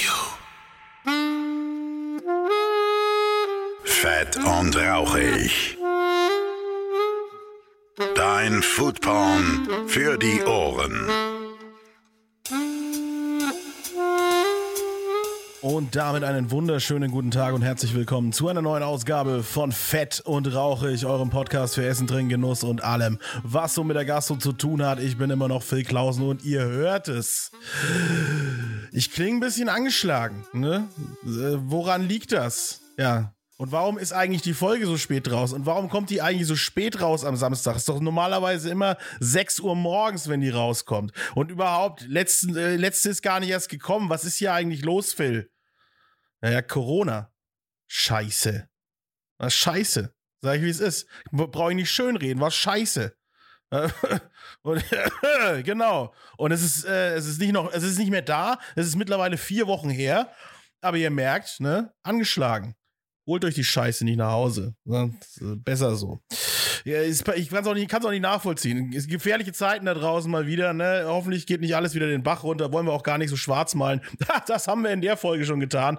you. Fett und rauchig. Dein Foodporn für die Ohren. Und damit einen wunderschönen guten Tag und herzlich willkommen zu einer neuen Ausgabe von Fett und Rauchig, eurem Podcast für Essen, Trinken, Genuss und allem, was so mit der Gastro zu tun hat. Ich bin immer noch Phil Klausen und ihr hört es. Ich klinge ein bisschen angeschlagen. Ne? Äh, woran liegt das? Ja, und warum ist eigentlich die Folge so spät raus? Und warum kommt die eigentlich so spät raus am Samstag? Ist doch normalerweise immer 6 Uhr morgens, wenn die rauskommt. Und überhaupt, letzten, äh, letzte ist gar nicht erst gekommen. Was ist hier eigentlich los, Phil? Naja, Corona. Scheiße. Was scheiße. Sag ich, wie es ist. Brauche ich nicht schönreden. Was scheiße. Und, genau. Und es ist, äh, es ist nicht noch, es ist nicht mehr da. Es ist mittlerweile vier Wochen her. Aber ihr merkt, ne, angeschlagen holt euch die Scheiße nicht nach Hause. Besser so. Ja, ich kann es auch, nicht, auch nicht nachvollziehen. Es sind gefährliche Zeiten da draußen mal wieder. Ne? Hoffentlich geht nicht alles wieder den Bach runter. Wollen wir auch gar nicht so schwarz malen. Das haben wir in der Folge schon getan.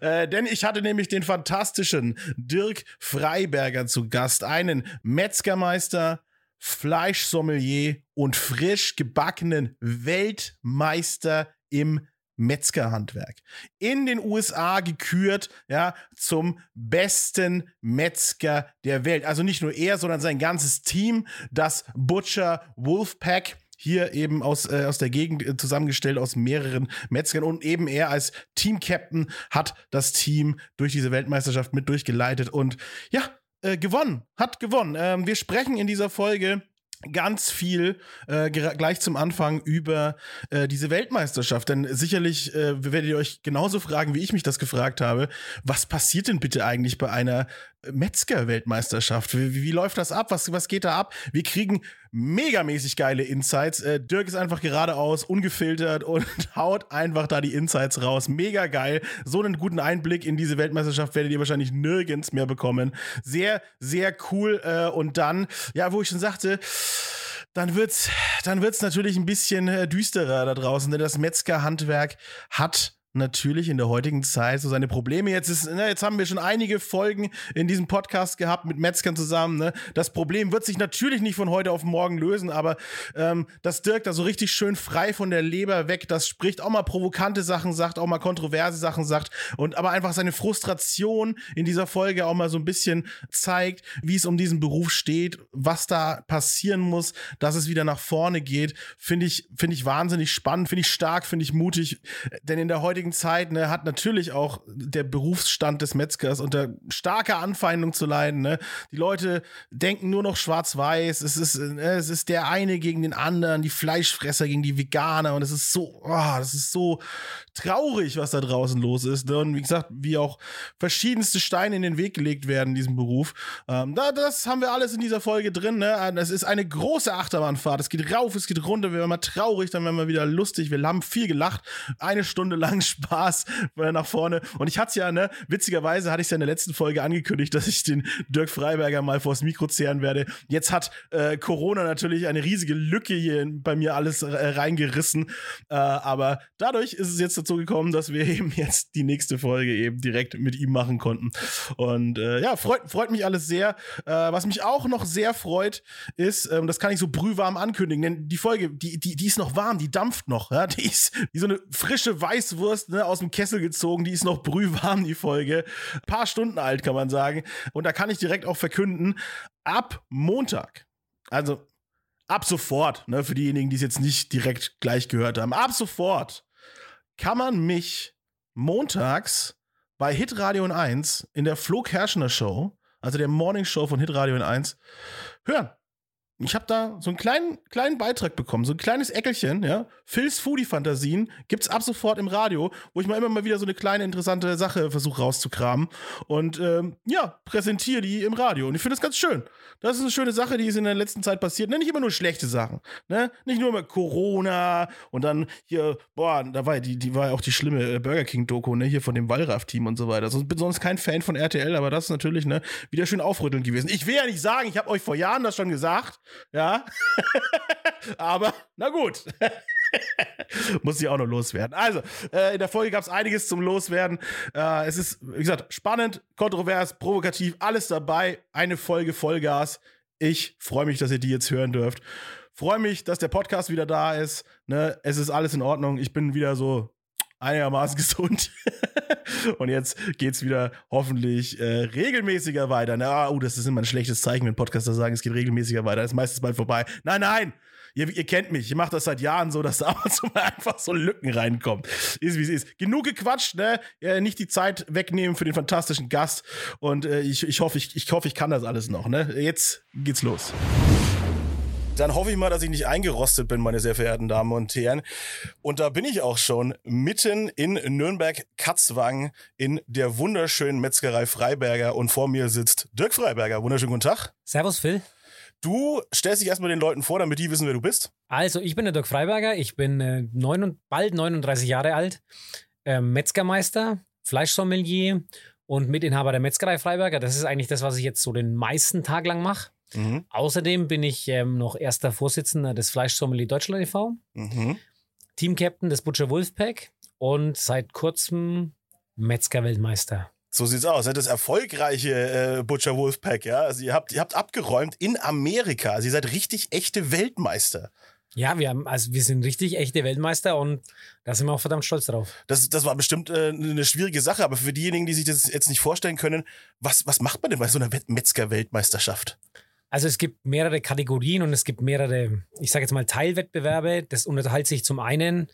Äh, denn ich hatte nämlich den fantastischen Dirk Freiberger zu Gast. Einen Metzgermeister, Fleischsommelier und frisch gebackenen Weltmeister im Metzgerhandwerk. In den USA gekürt, ja, zum besten Metzger der Welt. Also nicht nur er, sondern sein ganzes Team, das Butcher Wolfpack hier eben aus, äh, aus der Gegend äh, zusammengestellt aus mehreren Metzgern und eben er als Team-Captain hat das Team durch diese Weltmeisterschaft mit durchgeleitet und ja, äh, gewonnen, hat gewonnen. Ähm, wir sprechen in dieser Folge ganz viel äh, gleich zum Anfang über äh, diese Weltmeisterschaft. Denn sicherlich äh, werdet ihr euch genauso fragen, wie ich mich das gefragt habe. Was passiert denn bitte eigentlich bei einer Metzger-Weltmeisterschaft? Wie, wie, läuft das ab? Was, was geht da ab? Wir kriegen megamäßig geile Insights. Äh, Dirk ist einfach geradeaus, ungefiltert und haut einfach da die Insights raus. Mega geil. So einen guten Einblick in diese Weltmeisterschaft werdet ihr wahrscheinlich nirgends mehr bekommen. Sehr, sehr cool. Äh, und dann, ja, wo ich schon sagte, dann wird's, dann wird's natürlich ein bisschen äh, düsterer da draußen, denn das Metzgerhandwerk hat natürlich in der heutigen Zeit so seine Probleme. Jetzt ist, ne, jetzt haben wir schon einige Folgen in diesem Podcast gehabt mit Metzgern zusammen. Ne? Das Problem wird sich natürlich nicht von heute auf morgen lösen, aber ähm, dass Dirk da so richtig schön frei von der Leber weg, das spricht auch mal provokante Sachen sagt, auch mal kontroverse Sachen sagt und aber einfach seine Frustration in dieser Folge auch mal so ein bisschen zeigt, wie es um diesen Beruf steht, was da passieren muss, dass es wieder nach vorne geht, finde ich, finde ich wahnsinnig spannend, finde ich stark, finde ich mutig, denn in der heutigen heutigen Zeit ne, hat natürlich auch der Berufsstand des Metzgers unter starker Anfeindung zu leiden. Ne? Die Leute denken nur noch schwarz-weiß. Es ist, ne, es ist der eine gegen den anderen, die Fleischfresser gegen die Veganer. Und es ist so, oh, das ist so traurig, was da draußen los ist. Ne? Und wie gesagt, wie auch verschiedenste Steine in den Weg gelegt werden in diesem Beruf. Ähm, da, das haben wir alles in dieser Folge drin. Ne? Es ist eine große Achterbahnfahrt. Es geht rauf, es geht runter. Wir werden mal traurig, dann werden wir wieder lustig. Wir haben viel gelacht. Eine Stunde lang Spaß nach vorne. Und ich hatte ja, ne, witzigerweise hatte ich es ja in der letzten Folge angekündigt, dass ich den Dirk Freiberger mal vors Mikro zehren werde. Jetzt hat äh, Corona natürlich eine riesige Lücke hier bei mir alles äh, reingerissen. Äh, aber dadurch ist es jetzt dazu gekommen, dass wir eben jetzt die nächste Folge eben direkt mit ihm machen konnten. Und äh, ja, freut, freut mich alles sehr. Äh, was mich auch noch sehr freut, ist, ähm, das kann ich so brühwarm ankündigen, denn die Folge, die, die, die ist noch warm, die dampft noch. Ja? Die ist wie so eine frische Weißwurst Wurst ne, aus dem Kessel gezogen, die ist noch brühwarm, die Folge. Ein paar Stunden alt, kann man sagen. Und da kann ich direkt auch verkünden, ab Montag, also ab sofort, ne, für diejenigen, die es jetzt nicht direkt gleich gehört haben, ab sofort kann man mich montags bei Hitradio 1 in der Flo Kerschner Show, also der Morning Show von Hitradio 1, hören ich habe da so einen kleinen, kleinen Beitrag bekommen, so ein kleines Eckelchen, ja. Phil's Foodie-Fantasien gibt's ab sofort im Radio, wo ich mal immer mal wieder so eine kleine interessante Sache versuche rauszukramen. Und ähm, ja, präsentiere die im Radio. Und ich finde das ganz schön. Das ist eine schöne Sache, die ist in der letzten Zeit passiert. Ne, nicht immer nur schlechte Sachen. Ne? Nicht nur immer Corona und dann hier, boah, da war die, die war ja auch die schlimme äh, Burger King-Doku, ne, hier von dem Wallraff-Team und so weiter. Ich bin sonst kein Fan von RTL, aber das ist natürlich, ne, wieder schön aufrüttelnd gewesen. Ich will ja nicht sagen, ich habe euch vor Jahren das schon gesagt. Ja. Aber, na gut. Muss ich auch noch loswerden. Also, äh, in der Folge gab es einiges zum Loswerden. Äh, es ist, wie gesagt, spannend, kontrovers, provokativ, alles dabei. Eine Folge Vollgas. Ich freue mich, dass ihr die jetzt hören dürft. Freue mich, dass der Podcast wieder da ist. Ne? Es ist alles in Ordnung. Ich bin wieder so einigermaßen gesund. und jetzt geht's wieder hoffentlich äh, regelmäßiger weiter. Na, oh, das ist immer ein schlechtes Zeichen, wenn Podcaster sagen, es geht regelmäßiger weiter. Das ist meistens bald vorbei. Nein, nein! Ihr, ihr kennt mich, ich mache das seit Jahren so, dass da einfach so Lücken reinkommen. Ist wie es ist. Genug gequatscht, ne? Äh, nicht die Zeit wegnehmen für den fantastischen Gast. Und äh, ich, ich, hoffe, ich, ich hoffe, ich kann das alles noch, ne? Jetzt geht's los. Dann hoffe ich mal, dass ich nicht eingerostet bin, meine sehr verehrten Damen und Herren. Und da bin ich auch schon mitten in Nürnberg-Katzwang in der wunderschönen Metzgerei Freiberger. Und vor mir sitzt Dirk Freiberger. Wunderschönen guten Tag. Servus, Phil. Du stellst dich erstmal den Leuten vor, damit die wissen, wer du bist. Also, ich bin der Dirk Freiberger. Ich bin äh, neun bald 39 Jahre alt, äh, Metzgermeister, Fleischsommelier und Mitinhaber der Metzgerei Freiberger. Das ist eigentlich das, was ich jetzt so den meisten Tag lang mache. Mhm. Außerdem bin ich ähm, noch erster Vorsitzender des Fleischsommelier Deutschland e.V., Mhm. Teamcaptain des Butcher Wolfpack und seit kurzem Metzger-Weltmeister. So sieht's aus. ne? Das erfolgreiche äh, Butcher Wolfpack, ja. Also ihr habt, ihr habt abgeräumt in Amerika. Also ihr seid richtig echte Weltmeister. Ja, wir haben, also wir sind richtig echte Weltmeister und da sind wir auch verdammt stolz drauf. Das, das war bestimmt äh, eine schwierige Sache, aber für diejenigen, die sich das jetzt nicht vorstellen können, was, was macht man denn bei so einer Metzger-Weltmeisterschaft? Also es gibt mehrere Kategorien und es gibt mehrere, ich sage jetzt mal Teilwettbewerbe. Das unterteilt sich zum einen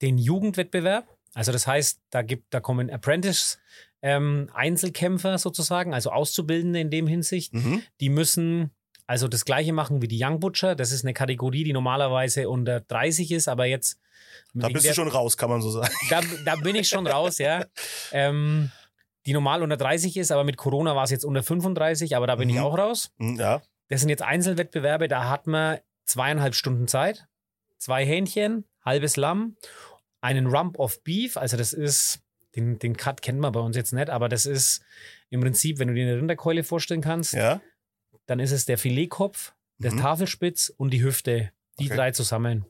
den Jugendwettbewerb. Also das heißt, da gibt, da kommen Apprentice ähm, Einzelkämpfer sozusagen, also Auszubildende in dem Hinsicht. Mhm. Die müssen also das gleiche machen wie die Young Butcher. Das ist eine Kategorie, die normalerweise unter 30 ist, aber jetzt Da bist der- du schon raus, kann man so sagen. da, da bin ich schon raus, ja. Ähm, die normal unter 30 ist, aber mit Corona war es jetzt unter 35, aber da bin ich Mhm. auch raus. Hm, Ja. Das sind jetzt Einzelwettbewerbe, da hat man zweieinhalb Stunden Zeit, zwei Hähnchen, halbes Lamm, einen Rump of Beef, also das ist, den, den Cut kennt man bei uns jetzt nicht, aber das ist im Prinzip, wenn du dir eine Rinderkeule vorstellen kannst, Ja. dann ist es der Filetkopf, der Mhm. Tafelspitz und die Hüfte. Die Okay. drei zusammen.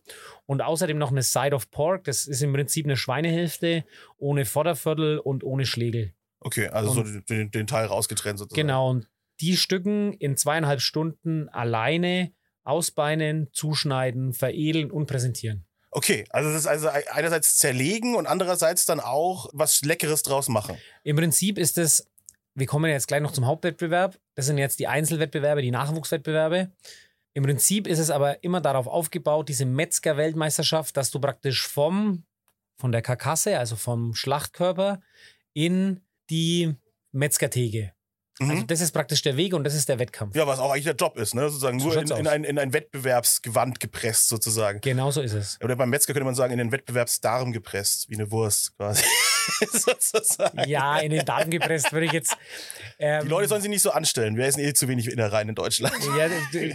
Und außerdem noch eine Side of Pork. Das ist im Prinzip eine Schweinehälfte ohne Vorderviertel und ohne Schlegel. Okay, also so den, den Teil rausgetrennt sozusagen. Genau. Und die Stücken in zweieinhalb Stunden alleine ausbeinen, zuschneiden, veredeln und präsentieren. Okay, also das ist also einerseits zerlegen und andererseits dann auch was Leckeres draus machen. Im Prinzip ist es, wir kommen jetzt gleich noch zum Hauptwettbewerb. Das sind jetzt die Einzelwettbewerbe, die Nachwuchswettbewerbe. Im Prinzip ist es aber immer darauf aufgebaut, diese Metzger-Weltmeisterschaft, dass du praktisch vom, von der Karkasse, also vom Schlachtkörper, in die Metzgertheke. Mhm. Also das ist praktisch der Weg und das ist der Wettkampf. ja, was auch eigentlich der Job ist, ne? Sozusagen So nur in, in, ein, in ein Wettbewerbsgewand gepresst, sozusagen. Genau so ist es. Oder beim Metzger könnte man sagen, in den Wettbewerbsdarm gepresst, wie eine Wurst quasi. sozusagen. Ja, in den Daten gepresst würde ich jetzt. Ähm, Die Leute sollen sich nicht so anstellen. Wir essen eh zu wenig Innereien in Deutschland. ja,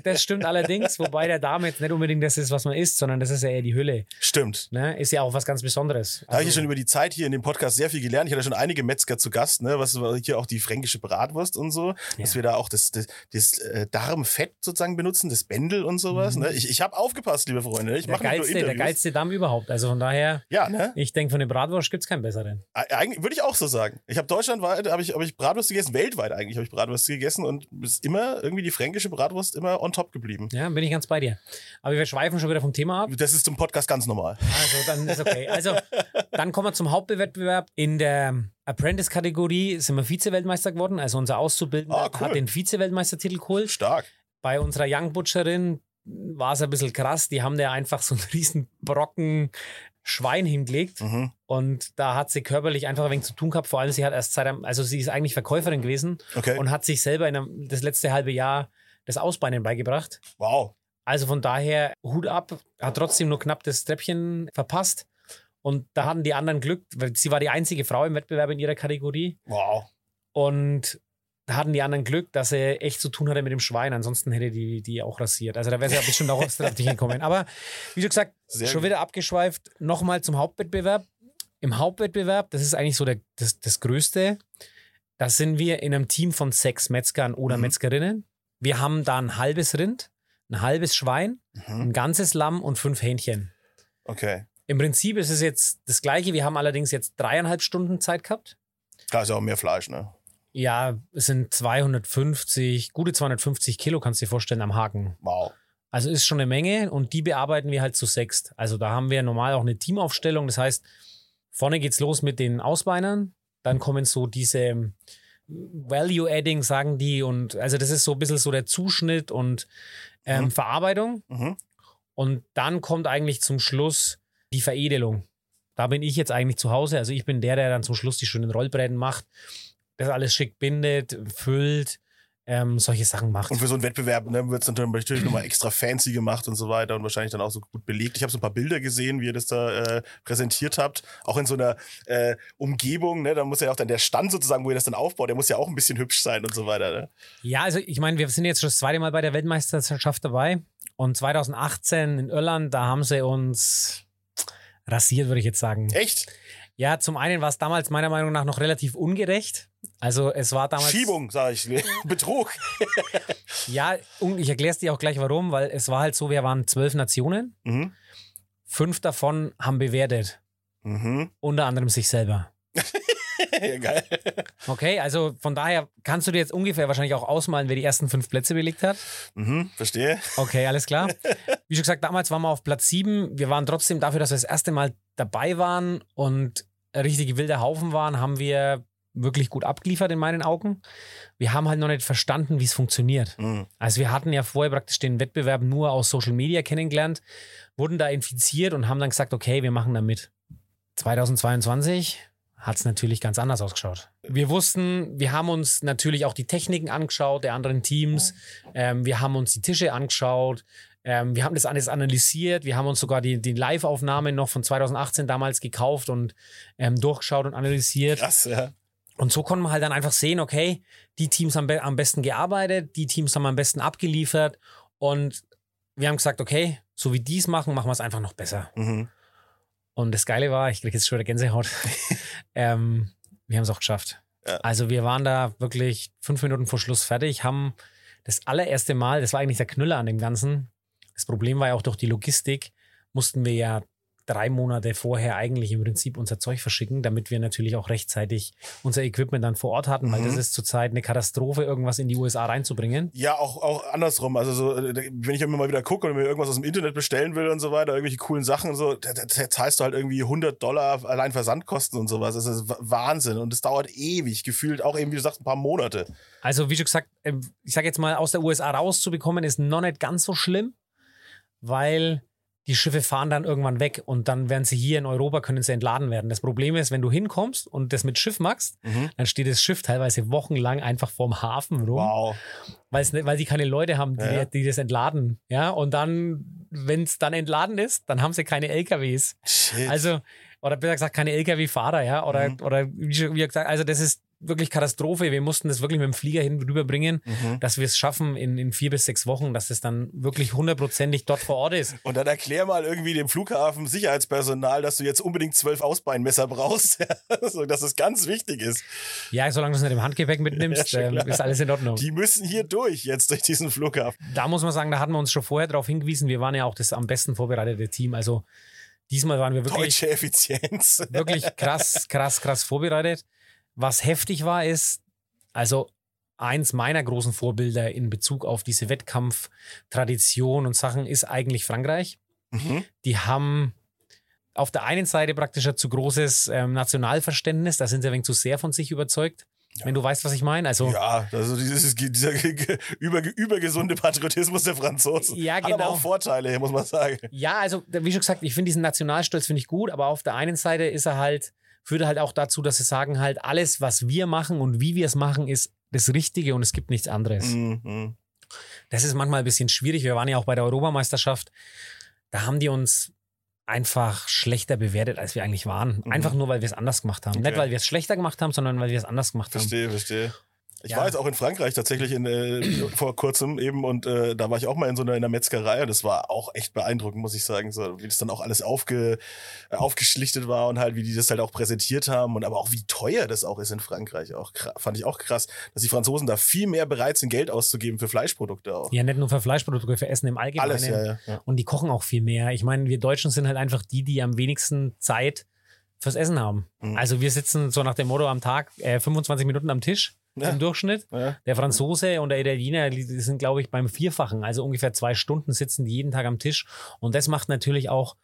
das- stimmt allerdings, wobei der Darm jetzt nicht unbedingt das ist, was man isst, sondern das ist ja eher die Hülle. Stimmt. Ne? Ist ja auch was ganz Besonderes. Da habe ich ja Also- schon über die Zeit hier in dem Podcast sehr viel gelernt. Ich hatte schon einige Metzger zu Gast, ne? Was hier auch die fränkische Bratwurst und so, dass Ja. wir da auch das, das, das äh, Darmfett sozusagen benutzen, das Bändel und sowas. Ne? Ich, ich habe aufgepasst, liebe Freunde. Ich Mhm. der geilste, der geilste Darm überhaupt. Also von daher, Ja, ne? ich denke, von der Bratwurst gibt es keinen besseren. Eig- Eigentlich würde ich auch so sagen. Ich habe deutschlandweit habe ich, hab ich Bratwurst gegessen, weltweit eigentlich habe ich Bratwurst gegessen und ist immer irgendwie die fränkische Bratwurst immer on top geblieben. Ja, bin ich ganz bei dir. Aber wir schweifen schon wieder vom Thema ab. Das ist zum Podcast ganz normal. Also dann ist okay. Also dann kommen wir zum Hauptwettbewerb. In der Apprentice-Kategorie sind wir Vize-Weltmeister geworden. Also unser Auszubildender Ah, cool. hat den Vize-Weltmeistertitel geholt. Stark. Bei unserer Young Butcherin war es ein bisschen krass. Die haben da einfach so einen riesen Brocken Schwein hingelegt. Mhm. Und da hat sie körperlich einfach ein wenig zu tun gehabt. Vor allem, sie hat erst seit einem, also sie ist eigentlich Verkäuferin gewesen Okay. und hat sich selber in einem, das letzte halbe Jahr das Ausbeinen beigebracht. wow. Also von daher Hut ab, hat trotzdem nur knapp das Treppchen verpasst. Und da hatten die anderen Glück, weil sie war die einzige Frau im Wettbewerb in ihrer Kategorie. Wow. Und da hatten die anderen Glück, dass er echt zu tun hatte mit dem Schwein. Ansonsten hätte die die auch rasiert. Also da wäre sie ja bestimmt auch aufs Treppchen gekommen. Aber wie schon gesagt, Sehr schon gut. wieder abgeschweift. Nochmal zum Hauptwettbewerb. Im Hauptwettbewerb, das ist eigentlich so der, das, das Größte, da sind wir in einem Team von sechs Metzgern oder Mhm. Metzgerinnen. Wir haben da ein halbes Rind, ein halbes Schwein, Mhm. ein ganzes Lamm und fünf Hähnchen. Okay. Im Prinzip ist es jetzt das Gleiche. Wir haben allerdings jetzt dreieinhalb Stunden Zeit gehabt. Klar ist ja auch mehr Fleisch, ne? Ja, es sind 250, gute 250 Kilo, kannst du dir vorstellen, am Haken. Wow. Also ist schon eine Menge und die bearbeiten wir halt zu sechst. Also da haben wir normal auch eine Teamaufstellung. Das heißt, vorne geht's los mit den Ausbeinern, dann kommen so diese Value-Adding, sagen die. Und also das ist so ein bisschen so der Zuschnitt und ähm, Mhm. Verarbeitung. Mhm. Und dann kommt eigentlich zum Schluss die Veredelung. Da bin ich jetzt eigentlich zu Hause. Also ich bin der, der dann zum Schluss die schönen Rollbretten macht, das alles schick bindet, füllt, ähm, solche Sachen macht. Und für so einen Wettbewerb ne, wird es natürlich nochmal extra fancy gemacht und so weiter und wahrscheinlich dann auch so gut belegt. Ich habe so ein paar Bilder gesehen, wie ihr das da äh, präsentiert habt. Auch in so einer äh, Umgebung, ne? Da muss ja auch dann der Stand sozusagen, wo ihr das dann aufbaut, der muss ja auch ein bisschen hübsch sein und so weiter. Ne? Ja, also ich meine, wir sind jetzt schon das zweite Mal bei der Weltmeisterschaft dabei. Und 2018 in Irland, da haben sie uns rasiert, würde ich jetzt sagen. Echt? Ja, zum einen war es damals meiner Meinung nach noch relativ ungerecht. Also es war damals. Schiebung, sage ich. Betrug. Ja, und ich erkläre es dir auch gleich warum, weil es war halt so, wir waren zwölf Nationen. Mhm. Fünf davon haben bewertet. Mhm. Unter anderem sich selber. Geil. Okay, also von daher kannst du dir jetzt ungefähr wahrscheinlich auch ausmalen, wer die ersten fünf Plätze belegt hat. Mhm. Verstehe. Okay, alles klar. Wie schon gesagt, damals waren wir auf Platz sieben. Wir waren trotzdem dafür, dass wir das erste Mal dabei waren und richtige wilde Haufen waren, haben wir wirklich gut abgeliefert in meinen Augen. Wir haben halt noch nicht verstanden, wie es funktioniert. Mhm. Also wir hatten ja vorher praktisch den Wettbewerb nur aus Social Media kennengelernt, wurden da infiziert und haben dann gesagt, okay, wir machen da mit. 2022 hat es natürlich ganz anders ausgeschaut. Wir wussten, wir haben uns natürlich auch die Techniken angeschaut der anderen Teams. Ähm, wir haben uns die Tische angeschaut. Ähm, wir haben das alles analysiert. Wir haben uns sogar die, die Live-Aufnahmen noch von 2018 damals gekauft und ähm, durchgeschaut und analysiert. Krass, ja. Und so konnten wir halt dann einfach sehen, okay, die Teams haben be am besten gearbeitet, die Teams haben am besten abgeliefert und wir haben gesagt, okay, so wie die es machen, machen wir es einfach noch besser. Mhm. Und das Geile war, ich kriege jetzt schon wieder Gänsehaut, ähm, wir haben es auch geschafft. Ja. Also wir waren da wirklich fünf Minuten vor Schluss fertig, haben das allererste Mal, das war eigentlich der Knüller an dem Ganzen. Das Problem war ja auch durch die Logistik, mussten wir ja drei Monate vorher eigentlich im Prinzip unser Zeug verschicken, damit wir natürlich auch rechtzeitig unser Equipment dann vor Ort hatten, weil Mhm. das ist zurzeit eine Katastrophe, irgendwas in die USA reinzubringen. Ja, auch, auch andersrum. Also so, äh, wenn ich immer mal wieder gucke und mir irgendwas aus dem Internet bestellen will und so weiter, irgendwelche coolen Sachen und so, da, da, zahlst du halt irgendwie 100 Dollar allein Versandkosten und sowas. Das ist Wahnsinn. Und es dauert ewig, gefühlt auch eben, wie du sagst, ein paar Monate. Also wie schon gesagt, ähm, ich sage jetzt mal, aus der USA rauszubekommen, ist noch nicht ganz so schlimm, weil die Schiffe fahren dann irgendwann weg und dann werden sie hier in Europa, können sie entladen werden. Das Problem ist, wenn du hinkommst und das mit Schiff machst, Mhm. dann steht das Schiff teilweise wochenlang einfach vorm Hafen rum, Wow. nicht, weil die keine Leute haben, die, Ja, die das entladen. Ja, und dann, wenn es dann entladen ist, dann haben sie keine LKWs. Shit. Also, oder besser gesagt, keine Lkw-Fahrer, ja. Oder, Mhm. oder wie gesagt, also das ist wirklich Katastrophe. Wir mussten das wirklich mit dem Flieger hin rüberbringen, Mhm. dass wir es schaffen in, in vier bis sechs Wochen, dass es dann wirklich hundertprozentig dort vor Ort ist. Und dann erklär mal irgendwie dem Flughafen Sicherheitspersonal, dass du jetzt unbedingt zwölf Ausbeinmesser brauchst, so, dass es ganz wichtig ist. Ja, solange du es nicht im Handgepäck mitnimmst, Ja, klar. ist alles in Ordnung. Die müssen hier durch, jetzt durch diesen Flughafen. da muss man sagen, da hatten wir uns schon vorher darauf hingewiesen, wir waren ja auch das am besten vorbereitete Team. Also diesmal waren wir wirklich, Deutsche Effizienz. wirklich krass, krass, krass vorbereitet. Was heftig war, ist, also eins meiner großen Vorbilder in Bezug auf diese Wettkampftradition und Sachen ist eigentlich Frankreich. Mhm. Die haben auf der einen Seite praktisch ein zu großes ähm, Nationalverständnis, da sind sie ein wenig zu sehr von sich überzeugt. Wenn du weißt, was ich meine. Also, Ja, also dieses, dieser über, übergesunde Patriotismus der Franzosen. Ja, Hat aber genau. auch Vorteile, muss man sagen. Ja, also wie schon gesagt, ich finde diesen Nationalstolz finde ich gut, aber auf der einen Seite ist er halt, führt halt auch dazu, dass sie sagen halt, alles, was wir machen und wie wir es machen, ist das Richtige und es gibt nichts anderes. Mhm. Das ist manchmal ein bisschen schwierig. Wir waren ja auch bei der Europameisterschaft. Da haben die uns einfach schlechter bewertet, als wir eigentlich waren. Mhm. Einfach nur, weil wir es anders gemacht haben. Okay. Nicht, weil wir es schlechter gemacht haben, sondern weil wir es anders gemacht haben. Verstehe, verstehe. Ich ja. war jetzt auch in Frankreich tatsächlich in, äh, vor kurzem eben und äh, da war ich auch mal in so einer, in einer Metzgerei und das war auch echt beeindruckend, muss ich sagen, so wie das dann auch alles aufge, äh, aufgeschlichtet war und halt wie die das halt auch präsentiert haben und aber auch wie teuer das auch ist in Frankreich auch fand ich auch krass, dass die Franzosen da viel mehr bereit sind Geld auszugeben für Fleischprodukte auch. Ja, nicht nur für Fleischprodukte, für Essen im Allgemeinen. Alles, ja, ja. Und die kochen auch viel mehr. Ich meine, wir Deutschen sind halt einfach die, die am wenigsten Zeit fürs Essen haben. Mhm. Also wir sitzen so nach dem Motto am Tag äh, 25 Minuten am Tisch ja. im Durchschnitt. Ja. Der Franzose und der Italiener sind, glaube ich, beim Vierfachen. Also ungefähr zwei Stunden sitzen die jeden Tag am Tisch. Und das macht natürlich auch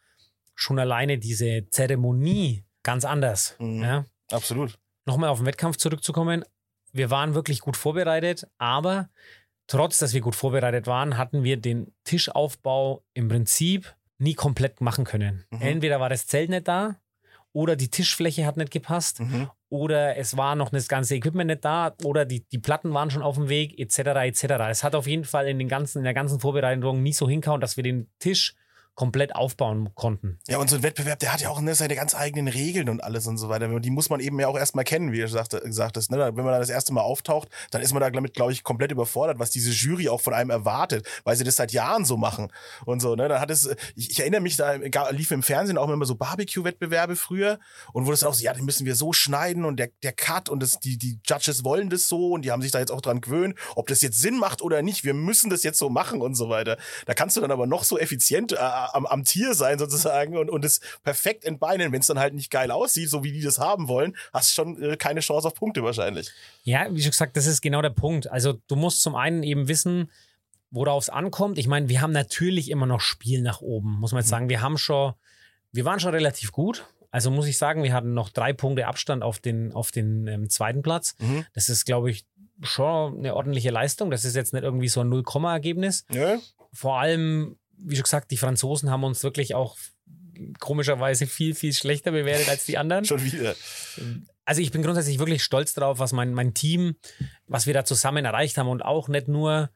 schon alleine diese Zeremonie ganz anders. Mhm. Ja? Absolut. Nochmal auf den Wettkampf zurückzukommen. Wir waren wirklich gut vorbereitet, aber trotz, dass wir gut vorbereitet waren, hatten wir den Tischaufbau im Prinzip nie komplett machen können. Mhm. Entweder war das Zelt nicht da oder die Tischfläche hat nicht gepasst mhm oder es war noch das ganze Equipment nicht da oder die, die Platten waren schon auf dem Weg, etc. etc. Es hat auf jeden Fall in, den ganzen, in der ganzen Vorbereitung nie so hinkauen, dass wir den Tisch komplett aufbauen konnten. Ja, und so ein Wettbewerb, der hat ja auch ne, seine ganz eigenen Regeln und alles und so weiter. Und die muss man eben ja auch erstmal kennen, wie du sagte, gesagt hast. Ne? Wenn man da das erste Mal auftaucht, dann ist man da damit, glaube ich, komplett überfordert, was diese Jury auch von einem erwartet, weil sie das seit Jahren so machen und so. Ne? Dann hat es, ich, ich erinnere mich, da lief im Fernsehen auch immer so Barbecue-Wettbewerbe früher und wo das auch so, ja, den müssen wir so schneiden und der, der Cut und das, die, die Judges wollen das so und die haben sich da jetzt auch dran gewöhnt, ob das jetzt Sinn macht oder nicht. Wir müssen das jetzt so machen und so weiter. Da kannst du dann aber noch so effizient äh, am, am Tier sein sozusagen und, und es perfekt entbeinen. Wenn es dann halt nicht geil aussieht, so wie die das haben wollen, hast du schon äh, keine Chance auf Punkte wahrscheinlich. Ja, wie schon gesagt, das ist genau der Punkt. Also du musst zum einen eben wissen, worauf es ankommt. Ich meine, wir haben natürlich immer noch Spiel nach oben, muss man jetzt mhm. sagen. Wir haben schon, wir waren schon relativ gut. Also muss ich sagen, wir hatten noch drei Punkte Abstand auf den, auf den ähm, zweiten Platz. Mhm. Das ist, glaube ich, schon eine ordentliche Leistung. Das ist jetzt nicht irgendwie so ein Null-Komma-Ergebnis. Ja. Vor allem wie schon gesagt, die Franzosen haben uns wirklich auch komischerweise viel, viel schlechter bewertet als die anderen. Schon wieder. Also ich bin grundsätzlich wirklich stolz drauf, was mein, mein Team, was wir da zusammen erreicht haben und auch nicht nur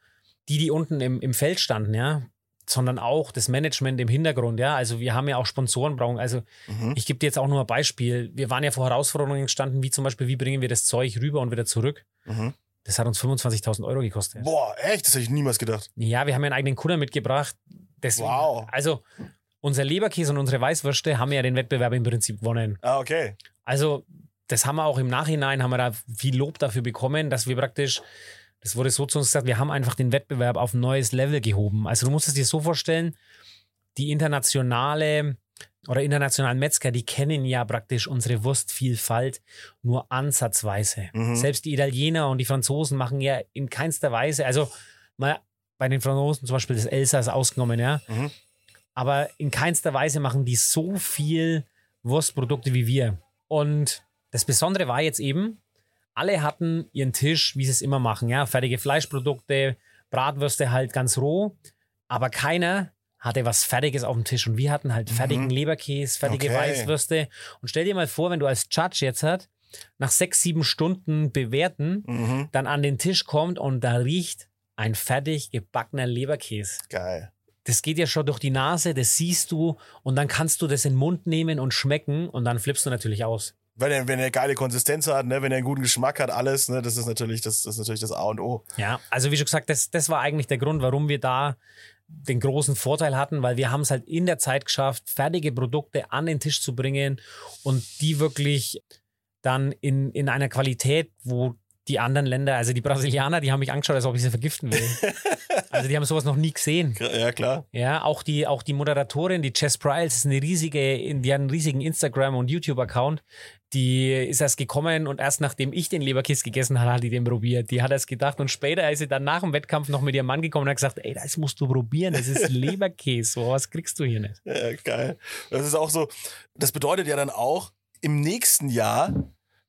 die, die unten im, im Feld standen, ja, sondern auch das Management im Hintergrund, ja. Also wir haben ja auch Sponsoren brauchen. Also mhm. ich gebe dir jetzt auch nur ein Beispiel. Wir waren ja vor Herausforderungen gestanden, wie zum Beispiel, wie bringen wir das Zeug rüber und wieder zurück. Mhm. Das hat uns 25.000 Euro gekostet. Boah, echt? Das hätte ich niemals gedacht. Ja, wir haben ja einen eigenen Kunden mitgebracht. Deswegen, wow. Also, unser Leberkäse und unsere Weißwürste haben ja den Wettbewerb im Prinzip gewonnen. Ah, okay. Also, das haben wir auch im Nachhinein, haben wir da viel Lob dafür bekommen, dass wir praktisch, das wurde so zu uns gesagt, wir haben einfach den Wettbewerb auf ein neues Level gehoben. Also, du musst es dir so vorstellen, die internationale oder internationalen Metzger, die kennen ja praktisch unsere Wurstvielfalt nur ansatzweise. Mhm. Selbst die Italiener und die Franzosen machen ja in keinster Weise, also mal bei den Franzosen zum Beispiel das Elsass ausgenommen, ja. Mhm. Aber in keinster Weise machen die so viel Wurstprodukte wie wir. Und das Besondere war jetzt eben, alle hatten ihren Tisch, wie sie es immer machen, ja. Fertige Fleischprodukte, Bratwürste halt ganz roh, aber keiner hatte was Fertiges auf dem Tisch und wir hatten halt fertigen mhm. Leberkäse, fertige okay. Weißwürste. Und stell dir mal vor, wenn du als Judge jetzt hat, nach sechs, sieben Stunden bewerten, mhm. dann an den Tisch kommt und da riecht ein fertig gebackener Leberkäse. Geil. Das geht ja schon durch die Nase, das siehst du und dann kannst du das in den Mund nehmen und schmecken und dann flippst du natürlich aus. Wenn er, wenn er geile Konsistenz hat, ne, wenn er einen guten Geschmack hat, alles, ne, das ist natürlich das, das ist natürlich das A und O. Ja, also wie schon gesagt, das, das war eigentlich der Grund, warum wir da den großen Vorteil hatten, weil wir haben es halt in der Zeit geschafft, fertige Produkte an den Tisch zu bringen und die wirklich dann in, in einer Qualität, wo die anderen Länder, also die Brasilianer, die haben mich angeschaut, als ob ich sie vergiften will. also die haben sowas noch nie gesehen. Ja, klar. Ja, auch die, auch die Moderatorin, die Chess Pryles, ist eine riesige, die hat einen riesigen Instagram- und YouTube-Account. Die ist erst gekommen und erst nachdem ich den Leberkiss gegessen habe, hat die den probiert. Die hat es gedacht und später ist sie dann nach dem Wettkampf noch mit ihrem Mann gekommen und hat gesagt, ey, das musst du probieren, das ist Leberkäse, so was kriegst du hier nicht. Ja, geil. Das ist auch so, das bedeutet ja dann auch, im nächsten Jahr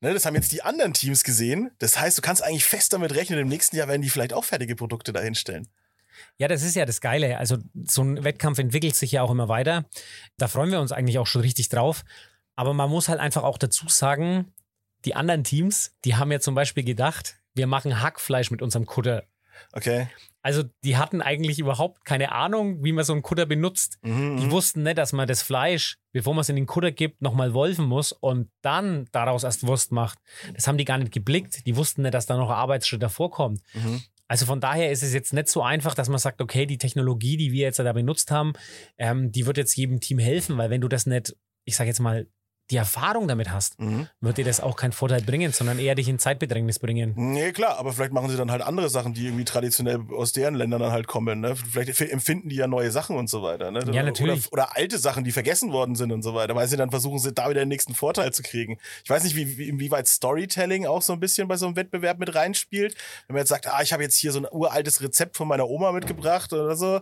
Ne, das haben jetzt die anderen Teams gesehen. Das heißt, du kannst eigentlich fest damit rechnen, im nächsten Jahr werden die vielleicht auch fertige Produkte dahinstellen. Ja, das ist ja das Geile. Also so ein Wettkampf entwickelt sich ja auch immer weiter. Da freuen wir uns eigentlich auch schon richtig drauf. Aber man muss halt einfach auch dazu sagen, die anderen Teams, die haben ja zum Beispiel gedacht, wir machen Hackfleisch mit unserem Kutter. Okay. Also die hatten eigentlich überhaupt keine Ahnung, wie man so einen Kutter benutzt. Mhm, Die mhm. wussten nicht, dass man das Fleisch, bevor man es in den Kutter gibt, nochmal wolfen muss und dann daraus erst Wurst macht. Das haben die gar nicht geblickt. Die wussten nicht, dass da noch ein Arbeitsschritt davor kommt. Mhm. Also von daher ist es jetzt nicht so einfach, dass man sagt, okay, die Technologie, die wir jetzt da benutzt haben, ähm, die wird jetzt jedem Team helfen, weil wenn du das nicht, ich sage jetzt mal, die Erfahrung damit hast, Mhm. wird dir das auch keinen Vorteil bringen, sondern eher dich in Zeitbedrängnis bringen. Nee, klar, aber vielleicht machen sie dann halt andere Sachen, die irgendwie traditionell aus deren Ländern dann halt kommen. Ne? Vielleicht empfinden die ja neue Sachen und so weiter. Ne? Ja, natürlich. Oder, oder alte Sachen, die vergessen worden sind und so weiter, weil sie dann versuchen, sie da wieder den nächsten Vorteil zu kriegen. Ich weiß nicht, wie, wie, inwieweit Storytelling auch so ein bisschen bei so einem Wettbewerb mit reinspielt. Wenn man jetzt sagt, ah, ich habe jetzt hier so ein uraltes Rezept von meiner Oma mitgebracht oder so,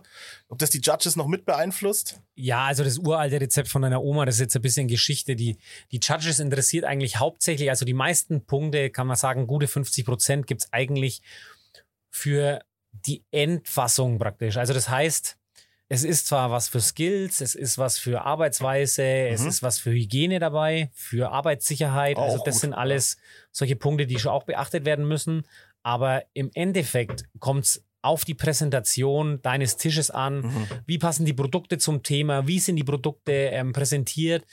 ob das die Judges noch mit beeinflusst? Ja, also das uralte Rezept von deiner Oma, das ist jetzt ein bisschen Geschichte. Die, die Judges interessiert eigentlich hauptsächlich, also die meisten Punkte, kann man sagen, gute 50 Prozent gibt es eigentlich für die Endfassung praktisch. Also das heißt, es ist zwar was für Skills, es ist was für Arbeitsweise, es Mhm. ist was für Hygiene dabei, für Arbeitssicherheit. Auch also das gut, sind alles solche Punkte, die schon auch beachtet werden müssen. Aber im Endeffekt kommt es auf die Präsentation deines Tisches an. Mhm. Wie passen die Produkte zum Thema? Wie sind die Produkte ähm, präsentiert?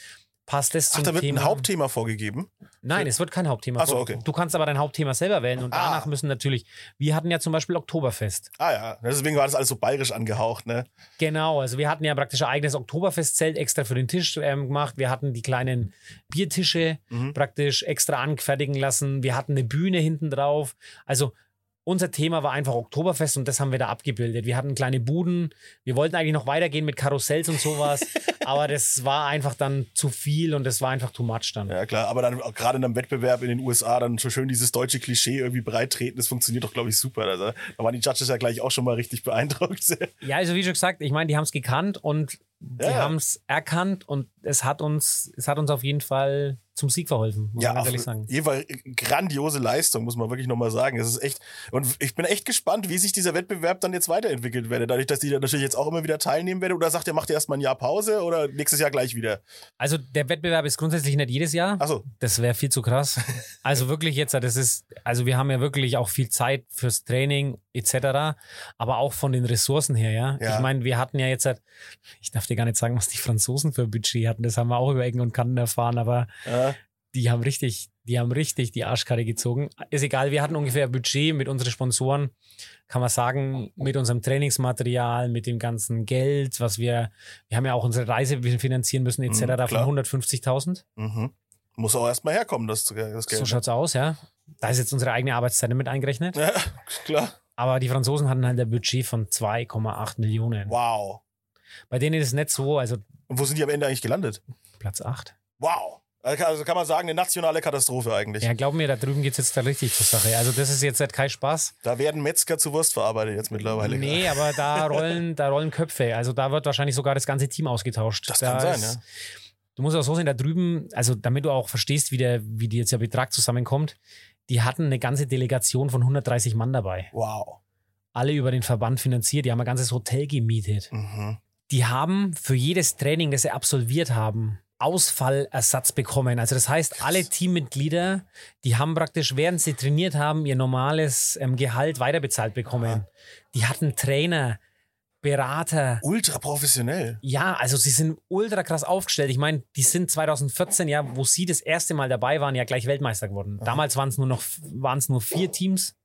Passt das Ach, zum da wird Thema? ein Hauptthema vorgegeben. Nein, es wird kein Hauptthema. Ach so, okay. Du kannst aber dein Hauptthema selber wählen und Ah. danach müssen natürlich, wir hatten ja zum Beispiel Oktoberfest. Ah ja, deswegen war das alles so bayerisch angehaucht, ne? Genau, also wir hatten ja praktisch ein eigenes Oktoberfestzelt extra für den Tisch ähm, gemacht. Wir hatten die kleinen Biertische Mhm. praktisch extra anfertigen lassen. Wir hatten eine Bühne hinten drauf. Also unser Thema war einfach Oktoberfest und das haben wir da abgebildet. Wir hatten kleine Buden. Wir wollten eigentlich noch weitergehen mit Karussells und sowas, aber das war einfach dann zu viel und das war einfach too much dann. Ja, klar, aber dann auch gerade in einem Wettbewerb in den USA dann so schön dieses deutsche Klischee irgendwie breit treten, das funktioniert doch, glaube ich, super. Also, da waren die Judges ja gleich auch schon mal richtig beeindruckt. Ja, also wie schon gesagt, ich meine, die haben es gekannt und die ja. haben es erkannt und es hat uns, es hat uns auf jeden Fall zum Sieg verholfen, muss ja, man ehrlich sagen. jeden Fall grandiose Leistung, muss man wirklich nochmal sagen. Es ist echt, und ich bin echt gespannt, wie sich dieser Wettbewerb dann jetzt weiterentwickelt werde. Dadurch, dass die dann natürlich jetzt auch immer wieder teilnehmen werde. Oder sagt ihr, macht ihr erstmal ein Jahr Pause oder nächstes Jahr gleich wieder? Also der Wettbewerb ist grundsätzlich nicht jedes Jahr. Achso, Das wäre viel zu krass. Also wirklich jetzt, das ist, also wir haben ja wirklich auch viel Zeit fürs Training etc., aber auch von den Ressourcen her, ja. Ja. Ich meine, wir hatten ja jetzt, ich darf dir gar nicht sagen, was die Franzosen für ein Budget hatten, das haben wir auch über Ecken und Kanten erfahren, aber ja, die haben richtig, die haben richtig die Arschkarte gezogen. Ist egal, wir hatten ungefähr ein Budget mit unseren Sponsoren, kann man sagen, mit unserem Trainingsmaterial, mit dem ganzen Geld, was wir, wir haben ja auch unsere Reise finanzieren müssen etc. Mhm, klar. von 150.000. mhm. muss auch erstmal herkommen, das, das Geld. So schaut's aus, ja. Da ist jetzt unsere eigene Arbeitszeit mit eingerechnet. ja, klar. Aber die Franzosen hatten halt ein Budget von 2,8 Millionen. Wow. Bei denen ist es nicht so, also Und wo sind die am Ende eigentlich gelandet? Platz 8. Wow. Also kann- Also kann man sagen, eine nationale Katastrophe eigentlich. Ja, glaub mir, da drüben geht's jetzt da richtig zur Sache. Also das ist jetzt halt kein Spaß. Da werden Metzger zu Wurst verarbeitet jetzt mittlerweile. Nee, aber da rollen, da rollen Köpfe. Also da wird wahrscheinlich sogar das ganze Team ausgetauscht. Das da kann sein, ist- ja. Du musst auch so sehen, da drüben, also damit du auch verstehst, wie, der, wie die jetzt der Betrag zusammenkommt, die hatten eine ganze Delegation von 130 Mann dabei. Wow. Alle über den Verband finanziert, die haben ein ganzes Hotel gemietet. Mhm. die haben für jedes Training, das sie absolviert haben, Ausfallersatz bekommen. Also das heißt, alle Teammitglieder, die haben praktisch, während sie trainiert haben, ihr normales ähm, Gehalt weiterbezahlt bekommen. Die hatten Trainer, Berater. Ultra professionell. Ja, also sie sind ultra krass aufgestellt. Ich meine, die sind 2014, ja, wo sie das erste Mal dabei waren, ja gleich Weltmeister geworden. Damals waren es nur noch, waren es nur vier Teams.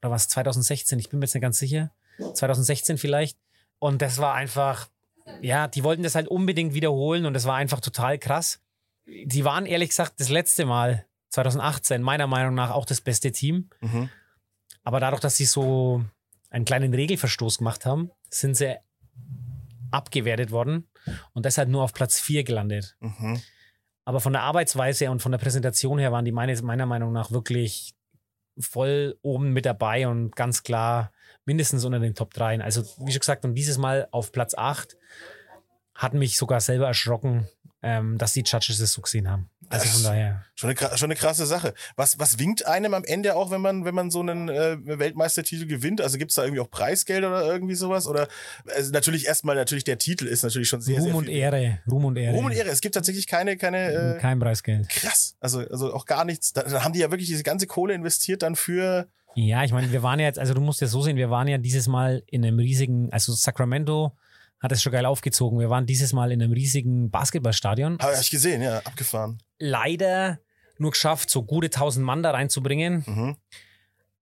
Oder war es 2016? Ich bin mir jetzt nicht ganz sicher. 2016 vielleicht. Und das war einfach, ja, die wollten das halt unbedingt wiederholen und das war einfach total krass. Die waren ehrlich gesagt das letzte Mal, 2018, meiner Meinung nach auch das beste Team. Mhm. Aber dadurch, dass sie so einen kleinen Regelverstoß gemacht haben, sind sie abgewertet worden und deshalb nur auf Platz 4 gelandet. Mhm. Aber von der Arbeitsweise und von der Präsentation her waren die meine, meiner Meinung nach wirklich voll oben mit dabei und ganz klar mindestens unter den Top 3. Also, wie schon gesagt, und dieses Mal auf Platz 8 hat mich sogar selber erschrocken, ähm, dass die Judges es so gesehen haben. Also von daher. Schon eine, schon eine krasse Sache. Was, was winkt einem am Ende auch, wenn man, wenn man so einen äh, Weltmeistertitel gewinnt? Also gibt es da irgendwie auch Preisgeld oder irgendwie sowas? Oder also natürlich erstmal natürlich der Titel ist natürlich schon sehr, Ruhm sehr und. Ehre. Ruhm und Ehre. Ruhm und Ehre. Es gibt tatsächlich keine, keine äh, Kein Preisgeld. krass. Also, also auch gar nichts. Da, da haben die ja wirklich diese ganze Kohle investiert dann für Ja, ich meine, wir waren ja jetzt, also du musst ja so sehen, wir waren ja dieses Mal in einem riesigen, also Sacramento hat es schon geil aufgezogen. Wir waren dieses Mal in einem riesigen Basketballstadion. Habe ich gesehen, ja, abgefahren. Leider nur geschafft, so gute 1000 Mann da reinzubringen. Mhm.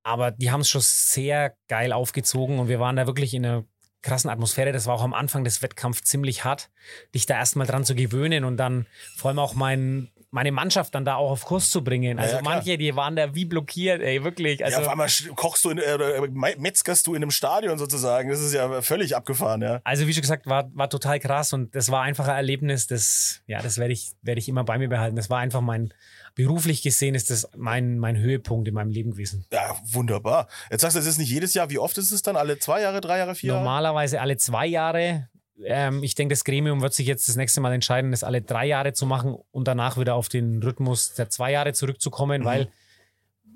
Aber die haben es schon sehr geil aufgezogen und wir waren da wirklich in einer krassen Atmosphäre. Das war auch am Anfang des Wettkampfs ziemlich hart, dich da erstmal dran zu gewöhnen und dann vor allem auch mein, meine Mannschaft dann da auch auf Kurs zu bringen. Also ja, manche, die waren da wie blockiert, ey, wirklich. Also, ja, auf einmal kochst du in, äh, oder metzgerst du in einem Stadion sozusagen. Das ist ja völlig abgefahren, ja. also wie schon gesagt, war, war total krass und das war einfach ein Erlebnis, das, ja, das werde ich, werde ich immer bei mir behalten. Das war einfach mein, beruflich gesehen ist das mein, mein Höhepunkt in meinem Leben gewesen. Ja, wunderbar. Jetzt sagst du, es ist nicht jedes Jahr. Wie oft ist es dann? Alle zwei Jahre, drei Jahre, vier Jahre? Normalerweise alle zwei Jahre. Ähm, ich denke, das Gremium wird sich jetzt das nächste Mal entscheiden, das alle drei Jahre zu machen und danach wieder auf den Rhythmus der zwei Jahre zurückzukommen, Mhm. weil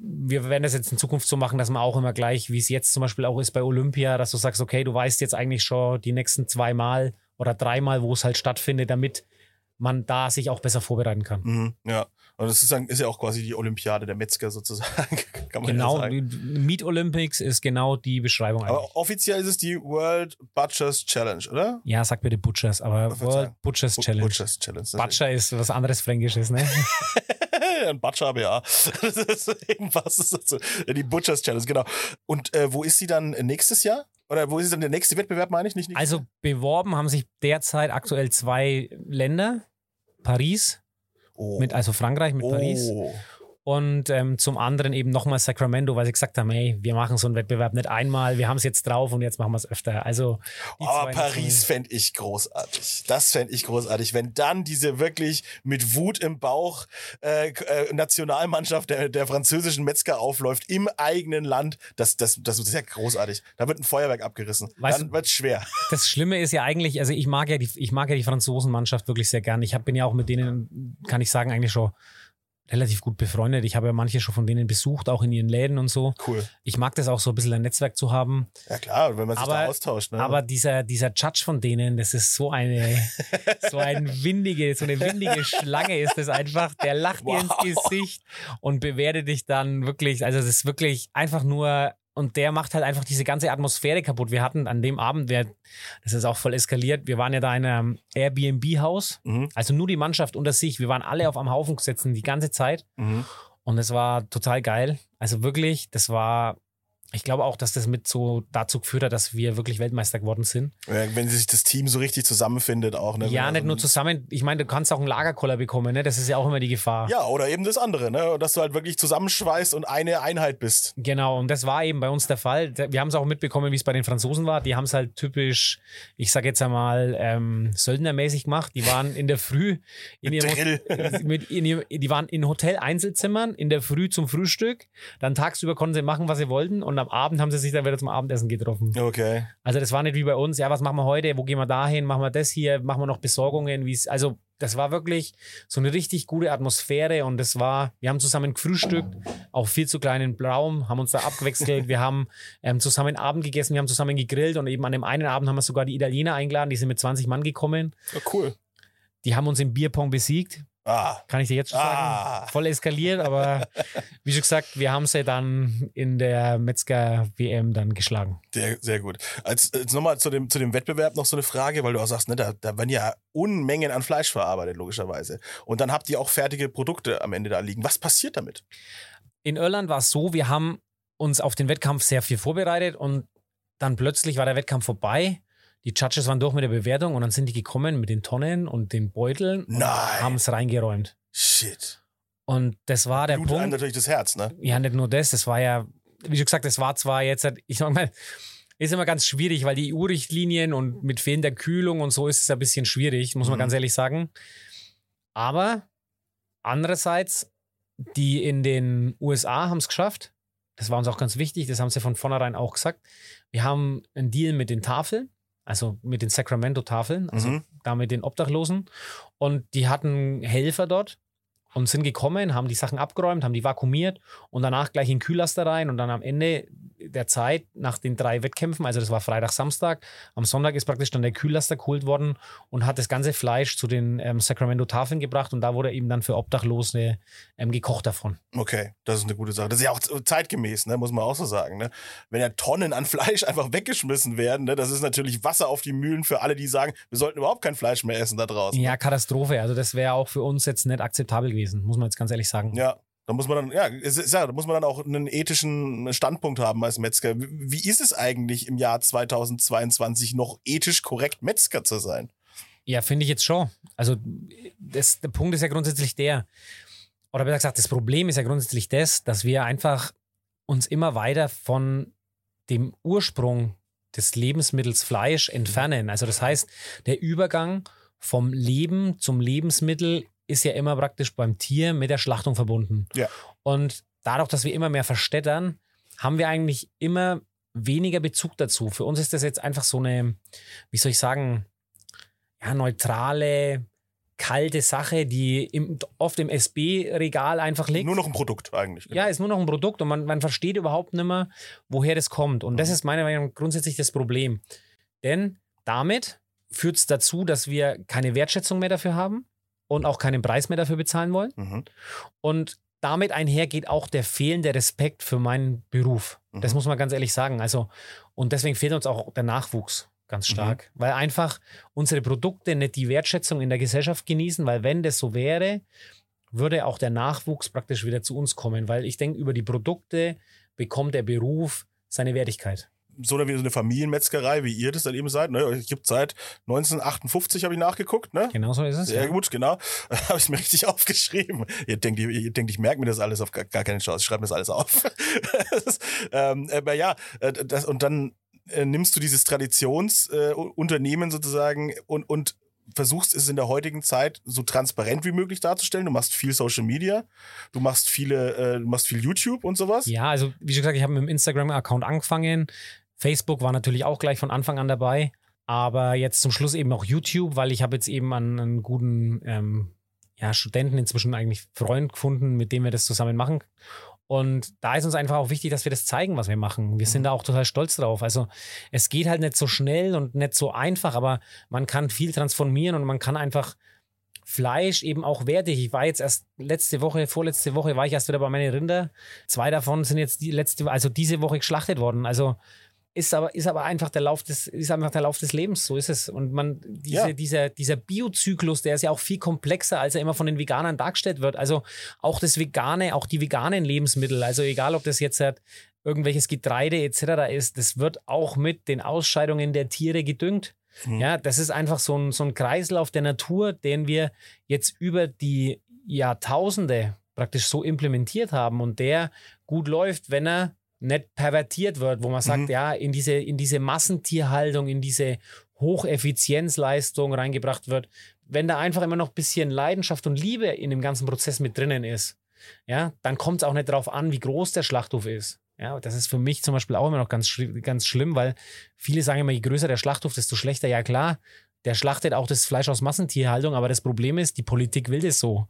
wir werden das jetzt in Zukunft so machen, dass man auch immer gleich, wie es jetzt zum Beispiel auch ist bei Olympia, dass du sagst, okay, du weißt jetzt eigentlich schon die nächsten zweimal oder dreimal, wo es halt stattfindet, damit man da sich auch besser vorbereiten kann. Mhm, ja. Und das ist, ist ja auch quasi die Olympiade der Metzger sozusagen. Genau, ja Meat Olympics ist genau die Beschreibung eigentlich. Aber offiziell ist es die World Butchers Challenge, oder? ja, sag bitte Butchers, aber. World Butchers Bu- Challenge. Butchers Challenge. Butcher ist was anderes Fränkisches, ne? Ein Butcher, aber ja. Das ist ist so. Die Butchers Challenge, genau. Und äh, wo ist sie dann nächstes Jahr? Oder wo ist dann der nächste Wettbewerb, meine ich? Nicht Also beworben haben sich derzeit aktuell zwei Länder. Paris, Oh. mit, also Frankreich mit oh. Paris. Und ähm, zum anderen eben nochmal Sacramento, weil sie gesagt haben, hey, wir machen so einen Wettbewerb nicht einmal, wir haben es jetzt drauf und jetzt machen wir es öfter. Also die Aber Paris fände ich großartig. Das fände ich großartig. Wenn dann diese wirklich mit Wut im Bauch äh, äh, Nationalmannschaft der, der französischen Metzger aufläuft im eigenen Land, das, das, das ist ja großartig. Da wird ein Feuerwerk abgerissen. Weißt dann wird schwer. Das Schlimme ist ja eigentlich, also ich mag ja die, ich mag ja die Franzosenmannschaft wirklich sehr gern. Ich hab, bin ja auch mit denen, kann ich sagen, eigentlich schon relativ gut befreundet. Ich habe ja manche schon von denen besucht, auch in ihren Läden und so. Cool. Ich mag das auch so ein bisschen ein Netzwerk zu haben. Ja klar, wenn man sich da Aber- austauscht. Ne? Aber dieser, dieser Judge von denen, das ist so eine, so ein windige, so eine windige Schlange ist das einfach. Der lacht dir ins Wow. Gesicht und bewertet dich dann wirklich. Also, das ist wirklich einfach nur, und der macht halt einfach diese ganze Atmosphäre kaputt. Wir hatten an dem Abend, wir, das ist auch voll eskaliert, wir waren ja da in einem Airbnb-Haus, Mhm. also nur die Mannschaft unter sich. Wir waren alle auf einem Haufen gesetzt die ganze Zeit. Mhm. Und es war total geil. Also wirklich, das war, ich glaube auch, dass das mit so dazu geführt hat, dass wir wirklich Weltmeister geworden sind. Ja, wenn sich das Team so richtig zusammenfindet auch. Ne? ja, Wenn nicht also- nur zusammen. Ich meine, du kannst auch einen Lagerkoller bekommen, ne? Das ist ja auch immer die Gefahr. Ja, oder eben das andere, ne? Dass du halt wirklich zusammenschweißt und eine Einheit bist. Genau, und das war eben bei uns der Fall. Wir haben es auch mitbekommen, wie es bei den Franzosen war. Die haben es halt typisch, ich sag jetzt einmal, ähm, söldnermäßig gemacht. Die waren in der Früh in ihrem Drill. mit in ihrem, die waren in Hotel-Einzelzimmern in der Früh zum Frühstück. Dann tagsüber konnten sie machen, was sie wollten. Und am Abend haben sie sich dann wieder zum Abendessen getroffen. Okay. Also das war nicht wie bei uns, ja, was machen wir heute, wo gehen wir dahin, machen wir das hier, machen wir noch Besorgungen, wie es, also das war wirklich so eine richtig gute Atmosphäre und das war, wir haben zusammen gefrühstückt, auch viel zu kleinen Raum, haben uns da abgewechselt, wir haben ähm, zusammen Abend gegessen, wir haben zusammen gegrillt und eben an dem einen Abend haben wir sogar die Italiener eingeladen, die sind mit 20 Mann gekommen, Ja, cool. die haben uns im Bierpong besiegt, Ah. kann ich dir jetzt schon sagen, Ah. voll eskaliert, aber wie schon gesagt, wir haben sie dann in der Metzger-WM dann geschlagen. Sehr, sehr gut. Als, jetzt nochmal zu dem, zu dem Wettbewerb noch so eine Frage, weil du auch sagst, ne, da, da werden ja Unmengen an Fleisch verarbeitet, logischerweise. Und dann habt ihr auch fertige Produkte am Ende da liegen. Was passiert damit? in Irland war es so, wir haben uns auf den Wettkampf sehr viel vorbereitet und dann plötzlich war der Wettkampf vorbei. Die Judges waren durch mit der Bewertung und dann sind die gekommen mit den Tonnen und den Beuteln und Nein. haben es reingeräumt. Shit. Und das war der einem Punkt. natürlich das Herz, ne? Ja, nicht nur das, das war ja, wie schon gesagt, das war zwar jetzt, ich sag mal, ist immer ganz schwierig, weil die EU-Richtlinien und mit fehlender Kühlung und so ist es ein bisschen schwierig, muss man Mhm. ganz ehrlich sagen. Aber andererseits, die in den USA haben es geschafft. Das war uns auch ganz wichtig, das haben sie von vornherein auch gesagt. Wir haben einen Deal mit den Tafeln, also mit den Sacramento-Tafeln, also Mhm. da mit den Obdachlosen. Und die hatten Helfer dort und sind gekommen, haben die Sachen abgeräumt, haben die vakuumiert und danach gleich in den Kühllaster rein und dann am Ende der Zeit nach den drei Wettkämpfen, also das war Freitag, Samstag, am Sonntag ist praktisch dann der Kühllaster geholt worden und hat das ganze Fleisch zu den ähm, Sacramento-Tafeln gebracht und da wurde eben dann für Obdachlose ähm, gekocht davon. Okay, das ist eine gute Sache. Das ist ja auch zeitgemäß, ne? muss man auch so sagen. Ne? Wenn ja Tonnen an Fleisch einfach weggeschmissen werden, ne? das ist natürlich Wasser auf die Mühlen für alle, die sagen, wir sollten überhaupt kein Fleisch mehr essen da draußen. Ja, Katastrophe. Also das wäre auch für uns jetzt nicht akzeptabel gewesen, muss man jetzt ganz ehrlich sagen. Ja, da muss man dann, ja, ja, da muss man dann auch einen ethischen Standpunkt haben als Metzger. Wie wie ist es eigentlich im Jahr 2022 noch ethisch korrekt Metzger zu sein? Ja, finde ich jetzt schon. Also das, der Punkt ist ja grundsätzlich der, oder besser gesagt, das Problem ist ja grundsätzlich das, dass wir einfach uns immer weiter von dem Ursprung des Lebensmittels Fleisch entfernen. Also das heißt, der Übergang vom Leben zum Lebensmittel ist ja immer praktisch beim Tier mit der Schlachtung verbunden. Ja. Und dadurch, dass wir immer mehr verstädtern, haben wir eigentlich immer weniger Bezug dazu. Für uns ist das jetzt einfach so eine, wie soll ich sagen, ja, neutrale, kalte Sache, die im, oft im SB-Regal einfach liegt. Nur noch ein Produkt eigentlich. Ja, ist nur noch ein Produkt und man, man versteht überhaupt nicht mehr, woher das kommt. Und das Mhm. ist meiner Meinung nach grundsätzlich das Problem. Denn damit führt es dazu, dass wir keine Wertschätzung mehr dafür haben und auch keinen Preis mehr dafür bezahlen wollen. Mhm. Und damit einher geht auch der fehlende Respekt für meinen Beruf. Das Mhm. muss man ganz ehrlich sagen. Also, und deswegen fehlt uns auch der Nachwuchs ganz Mhm. stark, weil einfach unsere Produkte nicht die Wertschätzung in der Gesellschaft genießen, weil wenn das so wäre, würde auch der Nachwuchs praktisch wieder zu uns kommen, weil ich denke, über die Produkte bekommt der Beruf seine Wertigkeit. So eine, wie so eine Familienmetzgerei, wie ihr das dann eben seid. Ne? Es gibt seit 1958, habe ich nachgeguckt. Ne? Genau so ist es. Sehr ja. gut, genau. habe ich mir richtig aufgeschrieben. Ihr denkt, ihr, ihr denkt ich merke mir das alles auf gar, gar keine Chance. Ich schreibe mir das alles auf. das, ähm, aber ja, äh, das, und dann äh, nimmst du dieses Traditionsunternehmen äh, sozusagen und, und versuchst es in der heutigen Zeit so transparent wie möglich darzustellen. Du machst viel Social Media, du machst viele, äh, du machst viel YouTube und sowas. Ja, also wie schon gesagt, ich habe mit dem Instagram-Account angefangen. Facebook war natürlich auch gleich von Anfang an dabei. Aber jetzt zum Schluss eben auch YouTube, weil ich habe jetzt eben einen, einen guten ähm, ja, Studenten, inzwischen eigentlich Freund gefunden, mit dem wir das zusammen machen. Und da ist uns einfach auch wichtig, dass wir das zeigen, was wir machen. Wir sind da auch total stolz drauf. Also es geht halt nicht so schnell und nicht so einfach, aber man kann viel transformieren und man kann einfach Fleisch eben auch wertig. Ich war jetzt erst letzte Woche, vorletzte Woche war ich erst wieder bei meinen Rinder. Zwei davon sind jetzt die letzte, also diese Woche geschlachtet worden. Also ist aber, ist aber einfach der Lauf des, ist einfach der Lauf des Lebens. So ist es. Und man, diese, Ja. dieser, dieser Biozyklus, der ist ja auch viel komplexer, als er immer von den Veganern dargestellt wird. Also auch das Vegane, auch die veganen Lebensmittel, also egal ob das jetzt halt irgendwelches Getreide etc. ist, das wird auch mit den Ausscheidungen der Tiere gedüngt. Mhm. Ja, das ist einfach so ein, so ein Kreislauf der Natur, den wir jetzt über die Jahrtausende praktisch so implementiert haben und der gut läuft, wenn er nicht pervertiert wird, wo man sagt, Mhm. ja, in diese, in diese Massentierhaltung, in diese Hocheffizienzleistung reingebracht wird, wenn da einfach immer noch ein bisschen Leidenschaft und Liebe in dem ganzen Prozess mit drinnen ist, ja, dann kommt es auch nicht darauf an, wie groß der Schlachthof ist. Ja, das ist für mich zum Beispiel auch immer noch ganz, ganz schlimm, weil viele sagen immer, je größer der Schlachthof, desto schlechter. Ja, klar, der schlachtet auch das Fleisch aus Massentierhaltung, aber das Problem ist, die Politik will das so.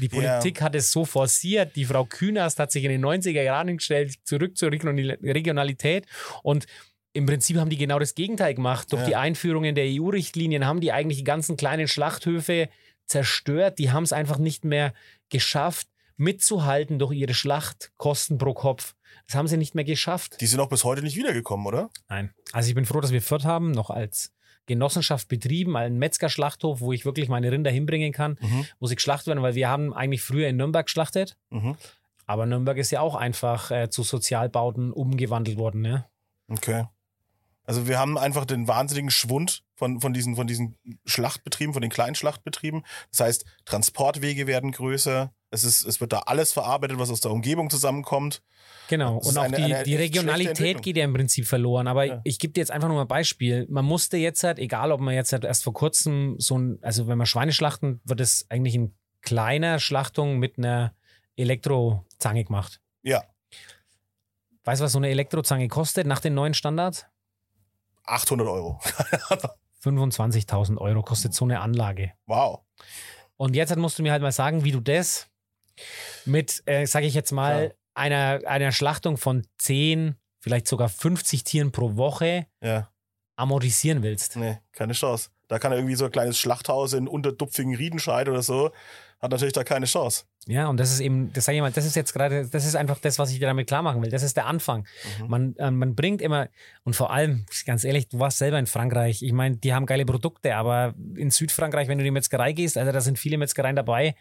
Die Ja. Politik hat es so forciert. Die Frau Künast hat sich in den 90er Jahren gestellt, zurück zur Regionali- Regionalität und im Prinzip haben die genau das Gegenteil gemacht. Durch Ja. die Einführungen der EU-Richtlinien haben die eigentlich die ganzen kleinen Schlachthöfe zerstört. Die haben es einfach nicht mehr geschafft, mitzuhalten durch ihre Schlachtkosten pro Kopf. Das haben sie nicht mehr geschafft. Die sind auch bis heute nicht wiedergekommen, oder? Nein. Also ich bin froh, dass wir Fürth haben, noch als Genossenschaft betrieben, einen Metzgerschlachthof, wo ich wirklich meine Rinder hinbringen kann, Mhm. wo sie geschlachtet werden, weil wir haben eigentlich früher in Nürnberg geschlachtet, Mhm. aber Nürnberg ist ja auch einfach äh, zu Sozialbauten umgewandelt worden. Ne? Okay. Also wir haben einfach den wahnsinnigen Schwund von, von, diesen, von diesen Schlachtbetrieben, von den kleinen Schlachtbetrieben. Das heißt, Transportwege werden größer. Es, ist, es wird da alles verarbeitet, was aus der Umgebung zusammenkommt. Genau. Das Und auch eine- die, eine die Regionalität geht ja im Prinzip verloren. Aber Ja. ich gebe dir jetzt einfach nur mal ein Beispiel. Man musste jetzt halt, egal ob man jetzt halt erst vor kurzem so ein, also wenn man Schweine schlachten, wird es eigentlich in kleiner Schlachtung mit einer Elektrozange gemacht. Ja, Weißt du, was so eine Elektrozange kostet nach den neuen Standards? 800 Euro. 25.000 Euro kostet so eine Anlage. Wow. Und jetzt musst du mir halt mal sagen, wie du das mit, äh, sage ich jetzt mal, Klar. einer, einer Schlachtung von 10, vielleicht sogar 50 Tieren pro Woche Ja, amortisieren willst. nee, keine Chance. Da kann irgendwie so ein kleines Schlachthaus in unterdupfigen Riedenscheid oder so, hat natürlich da keine Chance. Ja, und das ist eben, das sage ich mal, das ist jetzt gerade, das ist einfach das, was ich dir damit klar machen will. Das ist der Anfang. Mhm. Man, äh, man bringt immer, und vor allem, ganz ehrlich, du warst selber in Frankreich. Ich meine, die haben geile Produkte, aber in Südfrankreich, wenn du in die Metzgerei gehst, also da sind viele Metzgereien dabei,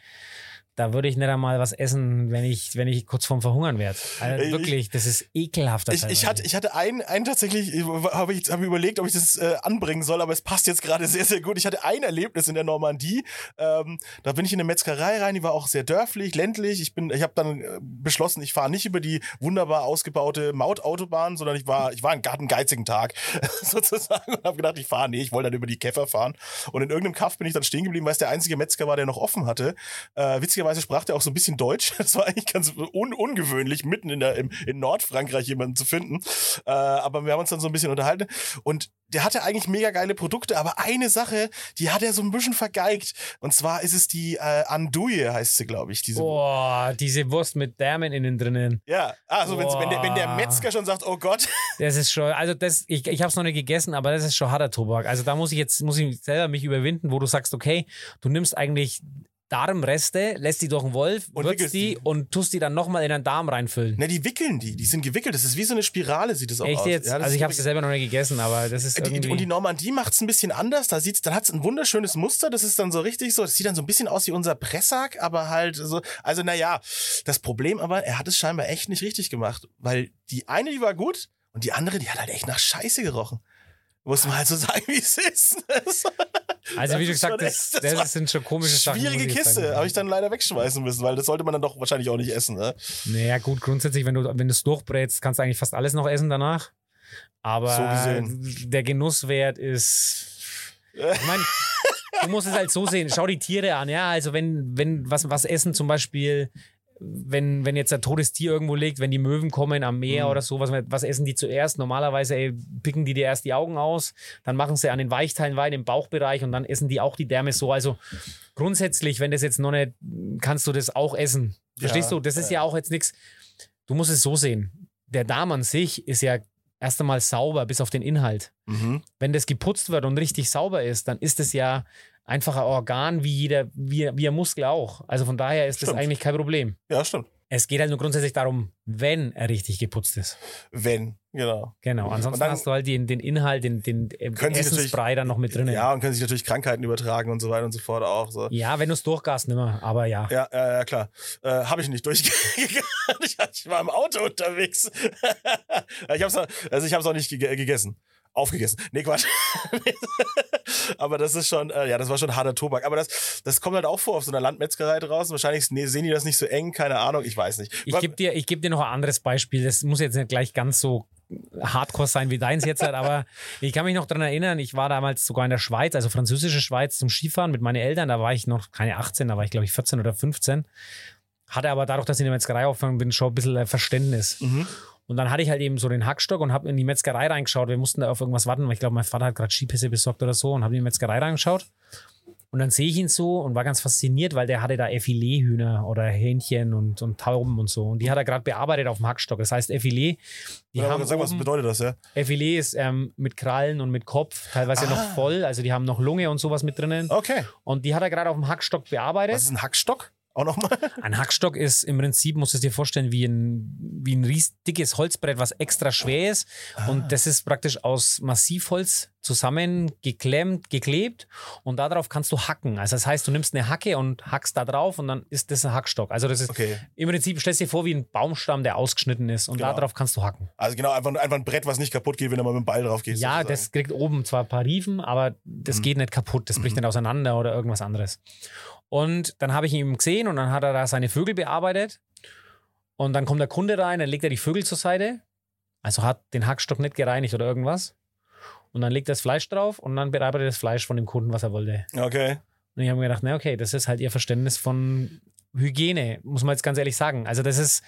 da würde ich nicht einmal was essen, wenn ich, wenn ich kurz vorm Verhungern werde. Also Ich- wirklich, das ist ekelhaft. Ich, ich, hatte, ich hatte einen, einen tatsächlich, habe ich hab überlegt, ob ich das äh, anbringen soll, aber es passt jetzt gerade sehr, sehr gut. Ich hatte ein Erlebnis in der Normandie. Ähm, da bin ich in eine Metzgerei rein, die war auch sehr dörflich, ländlich. Ich bin, ich habe dann äh, beschlossen, ich fahre nicht über die wunderbar ausgebaute Mautautobahn, sondern ich war, ich war einen garten geizigen Tag sozusagen und habe gedacht, ich fahre, nee, ich wollte dann über die Käfer fahren. Und in irgendeinem Kaff bin ich dann stehen geblieben, weil es der einzige Metzger war, der noch offen hatte. Äh, witzigerweise sprach der auch so ein bisschen Deutsch. Das war eigentlich ganz un ungewöhnlich, mitten in, der, im, in Nordfrankreich jemanden zu finden. Äh, aber wir haben uns dann so ein bisschen unterhalten. Und der hatte eigentlich mega geile Produkte, aber eine Sache, die hat er so ein bisschen vergeigt. Und zwar ist es die äh, Andouille, heißt sie, glaube ich. Diese Boah, diese Wurst mit Därmen innen drinnen. ja, also wenn's, wenn, der, wenn der. Metzger schon sagt, oh Gott, Das ist schon, also das, ich, ich habe es noch nicht gegessen, aber das ist schon harter Tobak. Also da muss ich jetzt, muss ich selber mich überwinden, wo du sagst, okay, du nimmst eigentlich Darmreste, lässt die durch den Wolf, Und würzt die, die. und tust die dann nochmal in deinen Darm reinfüllen. ne, die wickeln die, die sind gewickelt. Das ist wie so eine Spirale, sieht das auch Echt aus. jetzt? Ja, also ich habe es selber noch nicht gegessen, aber das ist Die, irgendwie... und die Normandie macht es ein bisschen anders. Da sieht's, dann hat es ein wunderschönes Muster. Das ist dann so richtig so. Das sieht dann so ein bisschen aus wie unser Pressack, aber halt so. Also, naja, das Problem aber, er hat es scheinbar echt nicht richtig gemacht. Weil die eine, die war gut und die andere, die hat halt echt nach Scheiße gerochen. Muss man halt so sagen, wie es ist. also wie du gesagt hast, das, das sind schon komische Sachen. Schwierige Kiste. Habe ich dann leider wegschmeißen müssen, weil das sollte man dann doch wahrscheinlich auch nicht essen. Ne? Naja, gut, grundsätzlich, wenn du es durchbrätst, kannst du eigentlich fast alles noch essen danach. Aber So der Genusswert ist. Ich meine, du musst es halt so sehen. Schau die Tiere an, ja. Also wenn, wenn was, was essen zum Beispiel, wenn, wenn jetzt ein totes Tier irgendwo liegt, wenn die Möwen kommen am Meer Mhm. oder so, was, was essen die zuerst? Normalerweise ey, picken die dir erst die Augen aus, dann machen sie an den Weichteilen weiter im Bauchbereich und dann essen die auch die Därme so. Also grundsätzlich, wenn das jetzt noch nicht, kannst du das auch essen. Verstehst Ja, du? Das ist ja. ja auch jetzt nichts. Du musst es so sehen. Der Darm an sich ist ja erst einmal sauber bis auf den Inhalt. Mhm. Wenn das geputzt wird und richtig sauber ist, dann ist es ja einfach ein Organ wie jeder, wie, wie ein Muskel auch. Also von daher ist das Stimmt. eigentlich kein Problem. Ja, stimmt. Es geht halt nur grundsätzlich darum, wenn er richtig geputzt ist. Wenn, genau. Genau. Ansonsten dann- hast du halt den, den Inhalt, den, den, den Können Sie Essensbrei dann noch mit drin. Ja, und können sich natürlich Krankheiten übertragen und so weiter und so fort auch. So. ja wenn du es durchgast, nimmer. Aber ja. Ja, ja, klar. Äh, habe ich nicht durchgegangen. ich, war im Auto unterwegs. ich hab's, also ich habe es auch nicht gege gegessen. Aufgegessen. Nee, Quatsch. Aber das ist schon, äh, ja, das war schon harter Tobak. Aber das, das kommt halt auch vor auf so einer Landmetzgerei draußen. Wahrscheinlich nee, sehen die das nicht so eng, keine Ahnung, ich weiß nicht. Ich gebe dir, ich geb dir noch ein anderes Beispiel. Das muss jetzt nicht gleich ganz so hardcore sein wie deins jetzt, halt, aber ich kann mich noch daran erinnern, ich war damals sogar in der Schweiz, also französische Schweiz zum Skifahren mit meinen Eltern. Da war ich noch keine 18, da war ich glaube ich 14 oder 15. Hatte aber dadurch, dass ich in der Metzgerei aufgefangen bin, schon ein bisschen äh, Verständnis. Mhm. Und dann hatte ich halt eben so den Hackstock und habe in die Metzgerei reingeschaut. Wir mussten da auf irgendwas warten, weil ich glaube, mein Vater hat gerade Skipässe besorgt oder so und habe in die Metzgerei reingeschaut. Und dann sehe ich ihn so und war ganz fasziniert, weil der hatte da Effilet-Hühner oder Hähnchen und, und Tauben und so. Und die hat er gerade bearbeitet auf dem Hackstock. Das heißt, Effilet, die Ja, haben sag, was bedeutet das, ja? Effilet ist ähm, mit Krallen und mit Kopf, teilweise Ah. noch voll. Also die haben noch Lunge und sowas mit drinnen. Okay. Und die hat er gerade auf dem Hackstock bearbeitet. Was ist ein Hackstock? Auch nochmal? Ein Hackstock ist im Prinzip, musst du es dir vorstellen, wie ein, wie ein ries dickes Holzbrett, was extra schwer ist. Ah. Und das ist praktisch aus Massivholz zusammengeklemmt, geklebt und darauf kannst du hacken. Also das heißt, du nimmst eine Hacke und hackst da drauf und dann ist das ein Hackstock. Also das ist Okay. im Prinzip, stellst dir vor, wie ein Baumstamm, der ausgeschnitten ist und Genau. darauf kannst du hacken. Also genau, einfach, einfach ein Brett, was nicht kaputt geht, wenn du mal mit dem Ball drauf gehst. Ja, sozusagen. das kriegt oben zwar ein paar Riefen, aber das Mhm. geht nicht kaputt. Das bricht Mhm. nicht auseinander oder irgendwas anderes. Und dann habe ich ihn gesehen und dann hat er da seine Vögel bearbeitet. Und dann kommt der Kunde rein, dann legt er die Vögel zur Seite. Also hat den Hackstock nicht gereinigt oder irgendwas. Und dann legt er das Fleisch drauf und dann bearbeitet er das Fleisch von dem Kunden, was er wollte. Okay. Und ich habe mir gedacht, na okay, das ist halt ihr Verständnis von Hygiene, muss man jetzt ganz ehrlich sagen. Also das ist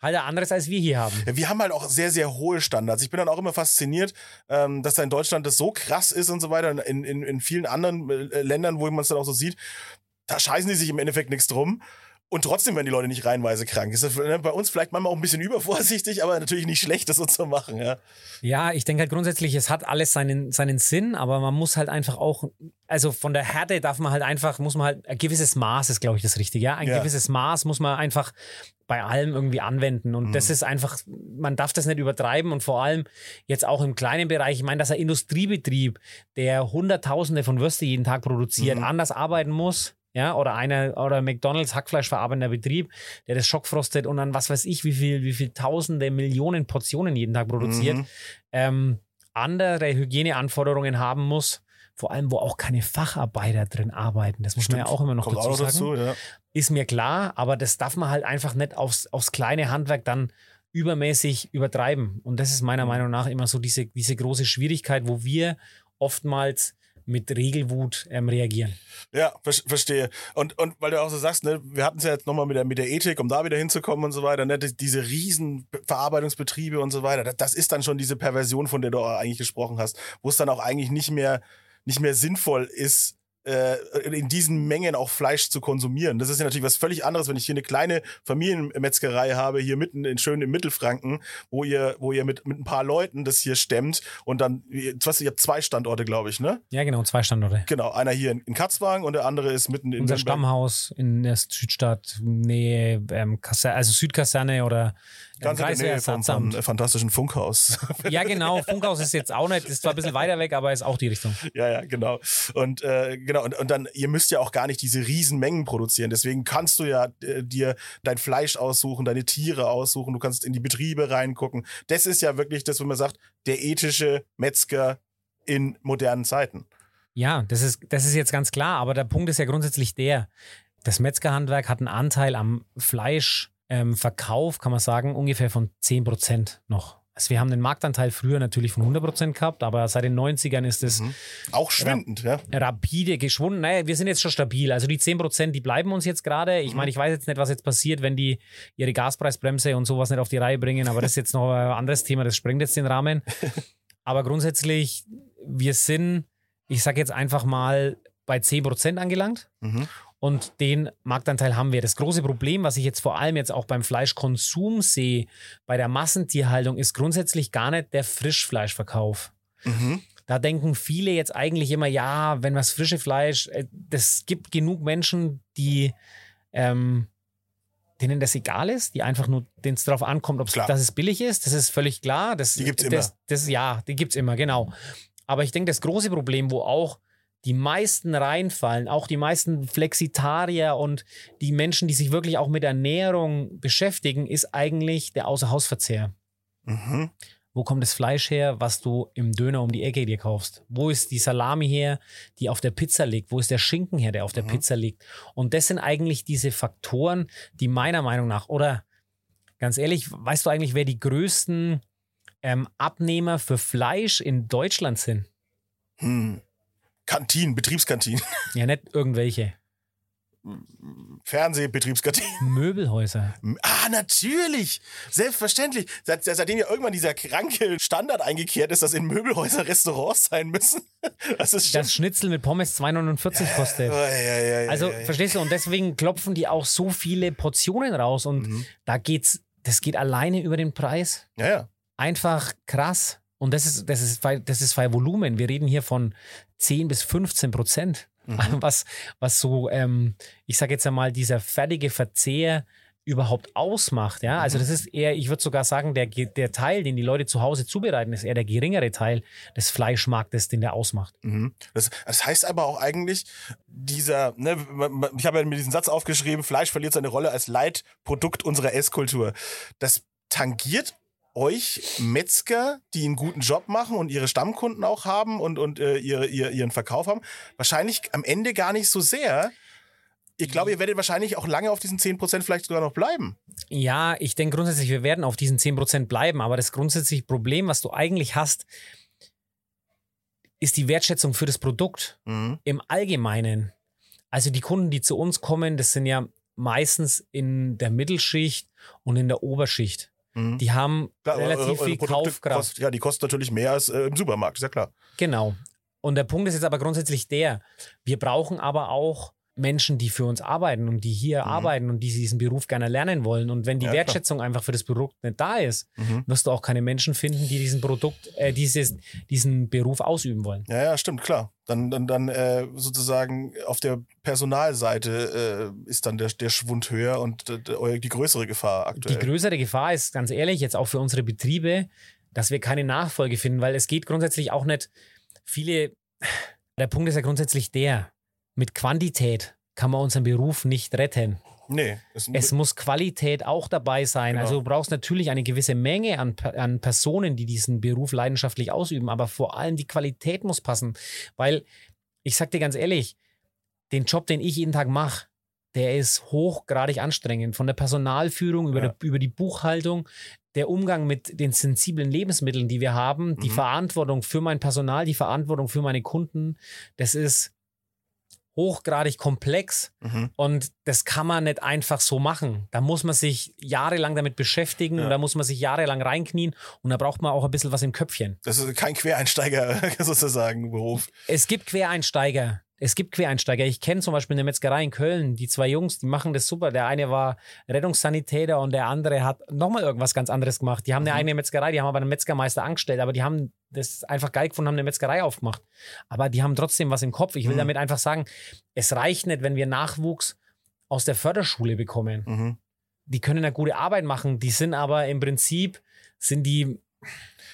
halt ein anderes, als wir hier haben. Ja, wir haben halt auch sehr, sehr hohe Standards. Ich bin dann auch immer fasziniert, ähm, dass da in Deutschland das so krass ist und so weiter. In, in, in vielen anderen äh, Ländern, wo man es dann auch so sieht, da scheißen die sich im Endeffekt nichts drum. Und trotzdem werden die Leute nicht reihenweise krank. Ist das bei uns vielleicht manchmal auch ein bisschen übervorsichtig, aber natürlich nicht schlecht, das so zu machen. Ja, Ja, ich denke halt grundsätzlich, es hat alles seinen, seinen Sinn, aber man muss halt einfach auch, also von der Härte darf man halt einfach, muss man halt, ein gewisses Maß ist, glaube ich, das Richtige. Ja? Ein Ja. gewisses Maß muss man einfach bei allem irgendwie anwenden. Und das ist einfach, man darf das nicht übertreiben und vor allem jetzt auch im kleinen Bereich, ich meine, dass ein Industriebetrieb, der Hunderttausende von Würste jeden Tag produziert, anders arbeiten muss. Ja, oder einer, oder McDonalds Hackfleischverarbeitender Betrieb, der das schockfrostet und dann was weiß ich, wie viel, wie viel tausende Millionen Portionen jeden Tag produziert Mhm. ähm, andere Hygieneanforderungen haben muss, vor allem wo auch keine Facharbeiter drin arbeiten. Das muss man ja auch immer noch Kommt dazu sagen. dazu, ja. Ist mir klar, aber das darf man halt einfach nicht aufs, aufs kleine Handwerk dann übermäßig übertreiben. Und das ist Mhm. meiner Meinung nach immer so diese, diese große Schwierigkeit, wo wir oftmals mit Regelwut ähm, reagieren. Ja, ver verstehe. Und, und weil du auch so sagst, ne, wir hatten es ja jetzt nochmal mit der, mit der Ethik, um da wieder hinzukommen und so weiter, ne, die- diese riesen Verarbeitungsbetriebe und so weiter, das, das ist dann schon diese Perversion, von der du eigentlich gesprochen hast, wo es dann auch eigentlich nicht mehr, nicht mehr sinnvoll ist, in diesen Mengen auch Fleisch zu konsumieren. Das ist ja natürlich was völlig anderes, wenn ich hier eine kleine Familienmetzgerei habe, hier mitten in schön im Mittelfranken, wo ihr, wo ihr mit, mit ein paar Leuten das hier stemmt und dann, du, ihr habt zwei Standorte, glaube ich, ne? Ja, genau, zwei Standorte. Genau, einer hier in, in Katzwagen und der andere ist mitten in Unser. Stammhaus in der Südstadt, Nähe, ähm, Kaser also Südkaserne oder Ganz in der Nähe vom, vom fantastischen Funkhaus. Ja, genau. Funkhaus ist jetzt auch nicht, ist zwar ein bisschen weiter weg, aber ist auch die Richtung. ja, ja, genau. Und äh, genau, und, und dann, ihr müsst ja auch gar nicht diese riesen Mengen produzieren. Deswegen kannst du ja äh, dir dein Fleisch aussuchen, deine Tiere aussuchen, du kannst in die Betriebe reingucken. Das ist ja wirklich das, wo man sagt, der ethische Metzger in modernen Zeiten. Ja, das ist, das ist jetzt ganz klar, aber der Punkt ist ja grundsätzlich der, das Metzgerhandwerk hat einen Anteil am Fleischverkauf, ähm, Verkauf, kann man sagen, ungefähr von 10% noch. Also wir haben den Marktanteil früher natürlich von 100% gehabt, aber seit den 90ern ist es Auch schwindend, ja. rapide geschwunden. Naja, wir sind jetzt schon stabil. Also die 10%, die bleiben uns jetzt gerade. Ich meine, ich weiß jetzt nicht, was jetzt passiert, wenn die ihre Gaspreisbremse und sowas nicht auf die Reihe bringen, aber das ist jetzt noch ein anderes Thema, das sprengt jetzt den Rahmen. Aber grundsätzlich, wir sind, ich sage jetzt einfach mal, bei 10% angelangt. Mhm. Und den Marktanteil haben wir. Das große Problem, was ich jetzt vor allem jetzt auch beim Fleischkonsum sehe, bei der Massentierhaltung, ist grundsätzlich gar nicht der Frischfleischverkauf. Mhm. Da denken viele jetzt eigentlich immer, ja, wenn was frische Fleisch, äh, das gibt genug Menschen, die ähm, denen das egal ist, die einfach nur, denen es darauf ankommt, ob dass es billig ist. Das ist völlig klar. Das, Die gibt's das, immer. Das, ja, die gibt es immer, genau. Aber ich denke, das große Problem, wo auch die meisten reinfallen, auch die meisten Flexitarier und die Menschen, die sich wirklich auch mit Ernährung beschäftigen, ist eigentlich der Außerhausverzehr. Mhm. Wo kommt das Fleisch her, was du im Döner um die Ecke dir kaufst? Wo ist die Salami her, die auf der Pizza liegt? Wo ist der Schinken her, der auf der Mhm. Pizza liegt? Und das sind eigentlich diese Faktoren, die meiner Meinung nach, oder ganz ehrlich, weißt du eigentlich, wer die größten ähm, Abnehmer für Fleisch in Deutschland sind? Hm. Kantinen, Betriebskantinen, Ja, nicht irgendwelche. Fernsehbetriebskantinen. Möbelhäuser. Ah, natürlich. Selbstverständlich. Seit, seitdem ja irgendwann dieser kranke Standard eingekehrt ist, dass in Möbelhäusern Restaurants sein müssen. Das ist schon. Das Schnitzel mit Pommes 2,49 kostet. Ja, ja, ja, Also, verstehst du? Und deswegen klopfen die auch so viele Portionen raus. Und Mhm. da geht's, das geht alleine über den Preis. Ja, ja. Einfach krass. Und das ist, das ist, das ist bei Volumen. Wir reden hier von 10 bis 15 Prozent. Mhm. Was, was so, ähm, ich sage jetzt einmal, dieser fertige Verzehr überhaupt ausmacht. Ja, Mhm. also das ist eher, ich würde sogar sagen, der, der Teil, den die Leute zu Hause zubereiten, ist eher der geringere Teil des Fleischmarktes, den der ausmacht. Mhm. Das, das heißt aber auch eigentlich, dieser, ne, ich habe ja mir diesen Satz aufgeschrieben, Fleisch verliert seine Rolle als Leitprodukt unserer Esskultur. Das tangiert euch Metzger, die einen guten Job machen und ihre Stammkunden auch haben und, und äh, ihre, ihr, ihren Verkauf haben, wahrscheinlich am Ende gar nicht so sehr. Ich glaube, ihr werdet wahrscheinlich auch lange auf diesen 10% vielleicht sogar noch bleiben. Ja, ich denke grundsätzlich, wir werden auf diesen 10% bleiben, aber das grundsätzliche Problem, was du eigentlich hast, ist die Wertschätzung für das Produkt Mhm. im Allgemeinen. Also die Kunden, die zu uns kommen, das sind ja meistens in der Mittelschicht und in der Oberschicht. Mhm. Die haben Klar, relativ eure- eure viel Produkte Kaufkraft. Kost, ja, die kosten natürlich mehr als äh, im Supermarkt, ist ja klar. Genau. Und der Punkt ist jetzt aber grundsätzlich der, wir brauchen aber auch Menschen, die für uns arbeiten und die hier Mhm. arbeiten und die diesen Beruf gerne lernen wollen. Und wenn die Ja, klar. Wertschätzung einfach für das Produkt nicht da ist, Mhm. wirst du auch keine Menschen finden, die diesen Produkt, äh, dieses, diesen Beruf ausüben wollen. Ja, ja, stimmt, klar. Dann, dann, dann äh, sozusagen auf der Personalseite äh, ist dann der, der Schwund höher und äh, die größere Gefahr aktuell. Die größere Gefahr ist, ganz ehrlich, jetzt auch für unsere Betriebe, dass wir keine Nachfolge finden, weil es geht grundsätzlich auch nicht viele. Der Punkt ist ja grundsätzlich der, mit Quantität kann man unseren Beruf nicht retten. Nee, es, Es muss Qualität auch dabei sein. Genau. Also du brauchst natürlich eine gewisse Menge an, an Personen, die diesen Beruf leidenschaftlich ausüben, aber vor allem die Qualität muss passen. Weil, ich sag dir ganz ehrlich, den Job, den ich jeden Tag mache, der ist hochgradig anstrengend. Von der Personalführung über, Ja. der, über die Buchhaltung, der Umgang mit den sensiblen Lebensmitteln, die wir haben, die Mhm. Verantwortung für mein Personal, die Verantwortung für meine Kunden, das ist hochgradig komplex. mhm. Und das kann man nicht einfach so machen. Da muss man sich jahrelang damit beschäftigen Ja. und da muss man sich jahrelang reinknien und da braucht man auch ein bisschen was im Köpfchen. Das ist kein Quereinsteiger sozusagen Beruf. Es gibt Quereinsteiger. Es gibt Quereinsteiger. Ich kenne zum Beispiel eine Metzgerei in Köln. Die zwei Jungs, die machen das super. Der eine war Rettungssanitäter und der andere hat nochmal irgendwas ganz anderes gemacht. Die haben eine Mhm. eigene Metzgerei, die haben aber einen Metzgermeister angestellt, aber die haben das einfach geil gefunden, haben eine Metzgerei aufgemacht. Aber die haben trotzdem was im Kopf. Ich will Mhm. damit einfach sagen, es reicht nicht, wenn wir Nachwuchs aus der Förderschule bekommen. Mhm. die können eine gute Arbeit machen, die sind aber im Prinzip, sind die,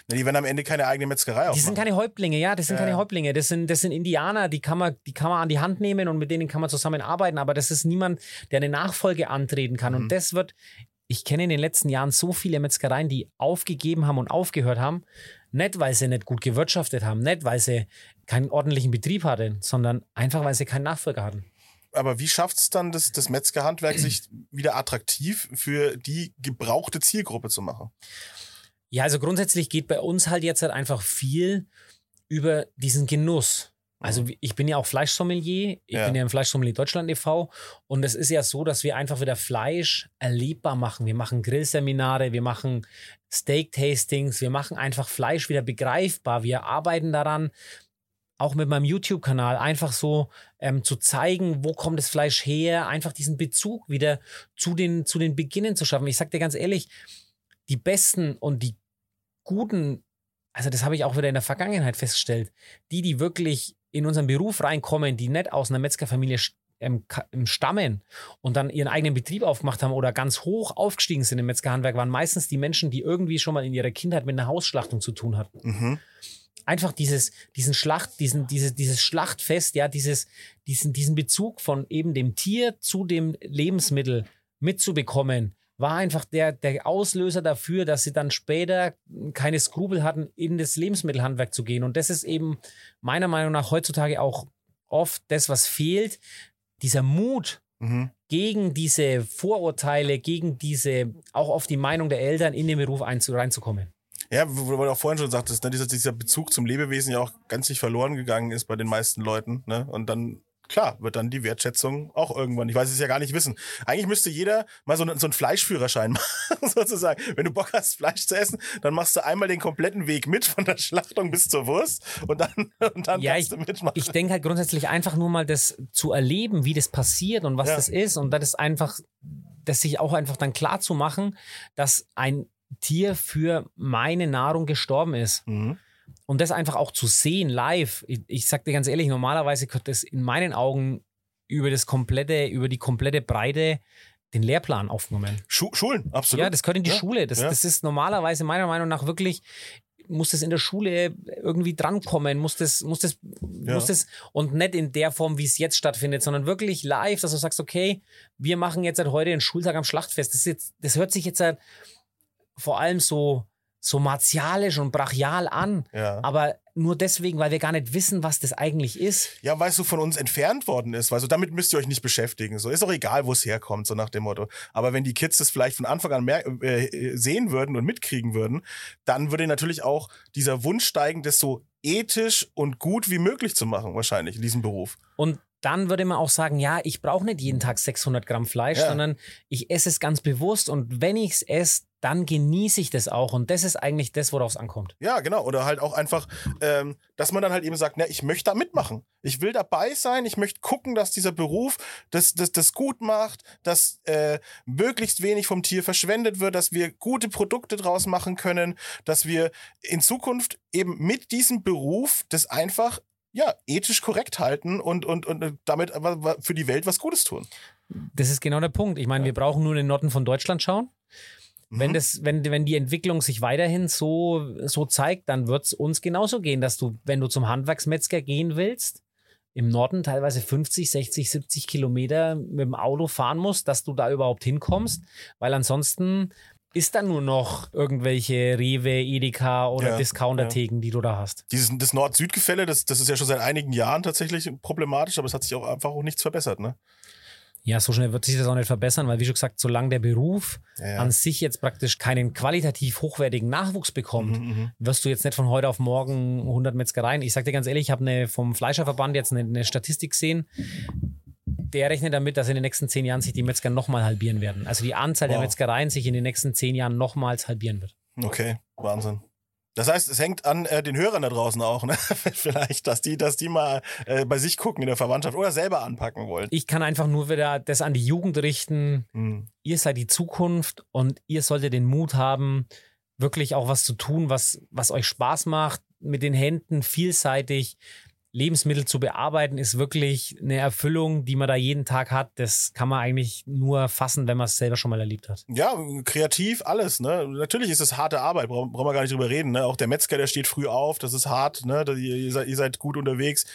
Die werden am Ende keine eigene Metzgerei die aufmachen. sind keine Häuptlinge, ja, das sind keine. Häuptlinge, das sind, das sind Indianer, die kann, man, die kann man an die Hand nehmen und mit denen kann man zusammenarbeiten, aber das ist niemand, der eine Nachfolge antreten kann Mhm. und das wird, ich kenne in den letzten Jahren so viele Metzgereien, die aufgegeben haben und aufgehört haben, nicht weil sie nicht gut gewirtschaftet haben, nicht weil sie keinen ordentlichen Betrieb hatten, sondern einfach weil sie keinen Nachfolger hatten. Aber wie schafft es dann das, das Metzgerhandwerk, sich wieder attraktiv für die gebrauchte Zielgruppe zu machen? Ja, also grundsätzlich geht bei uns halt jetzt halt einfach viel über diesen Genuss. Also wie- ich bin ja auch Fleischsommelier, ich Ja. bin ja im Fleischsommelier Deutschland e.V. und es ist ja so, dass wir einfach wieder Fleisch erlebbar machen. Wir machen Grillseminare, wir machen Steak-Tastings, wir machen einfach Fleisch wieder begreifbar. Wir arbeiten daran, auch mit meinem YouTube-Kanal, einfach so ähm, zu zeigen, wo kommt das Fleisch her, einfach diesen Bezug wieder zu den, zu den Beginnen zu schaffen. Ich sag dir ganz ehrlich, die besten und die guten, also das habe ich auch wieder in der Vergangenheit festgestellt, die, die wirklich in unseren Beruf reinkommen, die nicht aus einer Metzgerfamilie ähm, ähm, stammen und dann ihren eigenen Betrieb aufgemacht haben oder ganz hoch aufgestiegen sind im Metzgerhandwerk, waren meistens die Menschen, die irgendwie schon mal in ihrer Kindheit mit einer Hausschlachtung zu tun hatten Mhm. einfach dieses, diesen Schlacht, diesen, diese, dieses Schlachtfest, ja, dieses, diesen, diesen Bezug von eben dem Tier zu dem Lebensmittel mitzubekommen, war einfach der, der Auslöser dafür, dass sie dann später keine Skrupel hatten, in das Lebensmittelhandwerk zu gehen. Und das ist eben meiner Meinung nach heutzutage auch oft das, was fehlt, dieser Mut, Mhm. gegen diese Vorurteile, gegen diese, auch auf die Meinung der Eltern in den Beruf einzu, reinzukommen. Ja, wo wo du auch vorhin schon sagtest, ne, dieser, dieser Bezug zum Lebewesen ja auch ganz nicht verloren gegangen ist bei den meisten Leuten. Ne? Und dann, klar, wird dann die Wertschätzung auch irgendwann, ich weiß es ja gar nicht wissen. Eigentlich müsste jeder mal so, einen- so einen Fleischführerschein machen, sozusagen. Wenn du Bock hast, Fleisch zu essen, dann machst du einmal den kompletten Weg mit, von der Schlachtung bis zur Wurst und dann, und dann Ja, kannst du mitmachen. ich denke halt grundsätzlich einfach nur mal das zu erleben, wie das passiert und was Ja. das ist und das ist einfach, das sich auch einfach dann klar zu machen, dass ein Tier für meine Nahrung gestorben ist. mhm. Und das einfach auch zu sehen live. Ich, ich sag dir ganz ehrlich, normalerweise könnte das in meinen Augen über das komplette, über die komplette Breite den Lehrplan aufgenommen. Schu Schulen, absolut. Ja, das gehört in die Ja, Schule. Das, ja. das ist normalerweise meiner Meinung nach wirklich, muss das in der Schule irgendwie drankommen, muss das, muss das, Ja. muss das, und nicht in der Form, wie es jetzt stattfindet, sondern wirklich live, dass du sagst, okay, wir machen jetzt halt heute einen Schultag am Schlachtfest. Das, jetzt, das hört sich jetzt halt vor allem so, so martialisch und brachial an. ja. Aber nur deswegen, weil wir gar nicht wissen, was das eigentlich ist. Ja, weil es so von uns entfernt worden ist. Weil so damit müsst ihr euch nicht beschäftigen. So ist auch egal, wo es herkommt, so nach dem Motto. Aber wenn die Kids das vielleicht von Anfang an mer äh, sehen würden und mitkriegen würden, dann würde natürlich auch dieser Wunsch steigen, das so ethisch und gut wie möglich zu machen, wahrscheinlich in diesem Beruf. Und dann würde man auch sagen, ja, ich brauche nicht jeden Tag 600 Gramm Fleisch, Ja. sondern ich esse es ganz bewusst und wenn ich es esse, dann genieße ich das auch. Und das ist eigentlich das, worauf es ankommt. Ja, genau. Oder halt auch einfach, ähm, dass man dann halt eben sagt, na, ich möchte da mitmachen. Ich will dabei sein. Ich möchte gucken, dass dieser Beruf das, das, das gut macht, dass äh, möglichst wenig vom Tier verschwendet wird, dass wir gute Produkte draus machen können, dass wir in Zukunft eben mit diesem Beruf das einfach ja, ethisch korrekt halten und, und, und damit für die Welt was Gutes tun. Das ist genau der Punkt. Ich meine, wir brauchen nur den Norden von Deutschland schauen. Wenn, Mhm. das, wenn, wenn die Entwicklung sich weiterhin so, so zeigt, dann wird es uns genauso gehen, dass du, wenn du zum Handwerksmetzger gehen willst, im Norden teilweise 50, 60, 70 Kilometer mit dem Auto fahren musst, dass du da überhaupt hinkommst, weil ansonsten ist dann nur noch irgendwelche Rewe, Edeka oder Ja, Discounter-Theken, die du da hast. Dieses, das Nord-Süd-Gefälle, das, das ist ja schon seit einigen Jahren tatsächlich problematisch, aber es hat sich auch einfach auch nichts verbessert, ne? Ja, so schnell wird sich das auch nicht verbessern, weil wie schon gesagt, solange der Beruf Ja, an sich jetzt praktisch keinen qualitativ hochwertigen Nachwuchs bekommt, Mhm, mhm. wirst du jetzt nicht von heute auf morgen 100 Metzgereien. Ich sag dir ganz ehrlich, ich habe eine, vom Fleischerverband jetzt eine, eine Statistik gesehen. Der rechnet damit, dass in den nächsten zehn Jahren sich die Metzger nochmal halbieren werden. Also die Anzahl der Wow. Metzgereien sich in den nächsten zehn Jahren nochmals halbieren wird. Okay, Wahnsinn. Das heißt, es hängt an äh, den Hörern da draußen auch, ne? Vielleicht, dass die, dass die mal äh, bei sich gucken in der Verwandtschaft oder selber anpacken wollen. Ich kann einfach nur wieder das an die Jugend richten. Hm. Ihr seid die Zukunft und ihr solltet den Mut haben, wirklich auch was zu tun, was, was euch Spaß macht, mit den Händen vielseitig. Lebensmittel zu bearbeiten ist wirklich eine Erfüllung, die man da jeden Tag hat. Das kann man eigentlich nur fassen, wenn man es selber schon mal erlebt hat. Ja, kreativ, alles, ne? Natürlich ist es harte Arbeit, brauchen brauchen wir gar nicht drüber reden, ne? Auch der Metzger, der steht früh auf, das ist hart, ne? Ihr, seid, ihr seid gut unterwegs.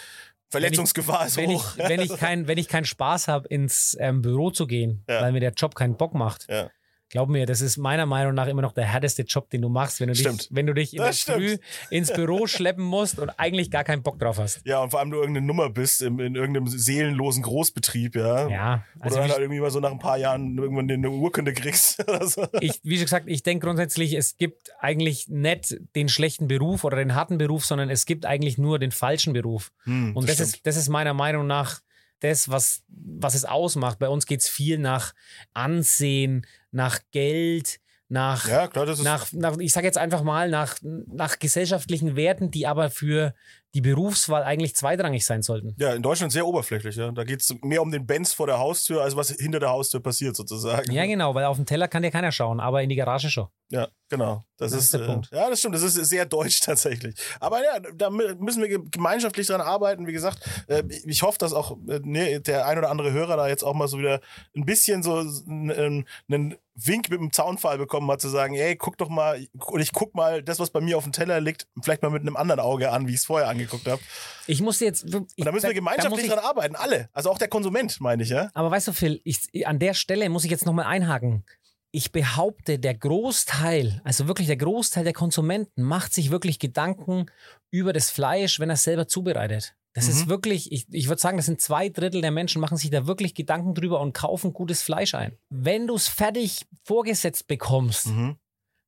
Verletzungsgefahr ist Wenn ich, hoch. wenn ich, kein, wenn ich keinen Spaß habe, ins ähm, Büro zu gehen, Ja. weil mir der Job keinen Bock macht, Ja. Glaub mir, das ist meiner Meinung nach immer noch der härteste Job, den du machst, wenn du dich, Stimmt. wenn du dich in Das der Früh ins Büro schleppen musst und eigentlich gar keinen Bock drauf hast. Ja, und vor allem du irgendeine Nummer bist im, in irgendeinem seelenlosen Großbetrieb, ja. Ja, also oder dann wie, halt irgendwie mal so nach ein paar Jahren irgendwann eine Urkunde kriegst. oder so. ich, wie schon gesagt, ich denke grundsätzlich, es gibt eigentlich nicht den schlechten Beruf oder den harten Beruf, sondern es gibt eigentlich nur den falschen Beruf. Hm, Und das, stimmt. ist, das ist meiner Meinung nach das, was, was es ausmacht. Bei uns geht es viel nach Ansehen, nach Geld, nach, Ja, klar, das ist. nach, nach ich sage jetzt einfach mal, nach, nach gesellschaftlichen Werten, die aber für die Berufswahl eigentlich zweitrangig sein sollten. ja, in Deutschland sehr oberflächlich, ja. Da geht es mehr um den Benz vor der Haustür, als was hinter der Haustür passiert, sozusagen. Ja, genau, weil auf den Teller kann dir keiner schauen, aber in die Garage schon. Ja, genau. Das, Das ist, ist der äh, Punkt. Ja, das stimmt. Das ist sehr deutsch tatsächlich. Aber ja, da mü- müssen wir ge- gemeinschaftlich dran arbeiten. Wie gesagt, äh, ich hoffe, dass auch äh, ne, der ein oder andere Hörer da jetzt auch mal so wieder ein bisschen so einen, einen Wink mit dem Zaunpfahl bekommen hat, zu sagen, ey, guck doch mal, und ich guck mal das, was bei mir auf dem Teller liegt, vielleicht mal mit einem anderen Auge an, wie ich es vorher angeguckt habe. Ich muss jetzt. Ich, Und da müssen wir gemeinschaftlich ich, dran arbeiten, alle. Also auch der Konsument, meine ich, ja. Aber weißt du, Phil, ich, an der Stelle muss ich jetzt nochmal einhaken. Ich behaupte, der Großteil, also wirklich der Großteil der Konsumenten macht sich wirklich Gedanken über das Fleisch, wenn er es selber zubereitet. Das ist Mhm. wirklich, ich, ich würde sagen, das sind zwei Drittel der Menschen machen sich da wirklich Gedanken drüber und kaufen gutes Fleisch ein. Wenn du es fertig vorgesetzt bekommst, Mhm.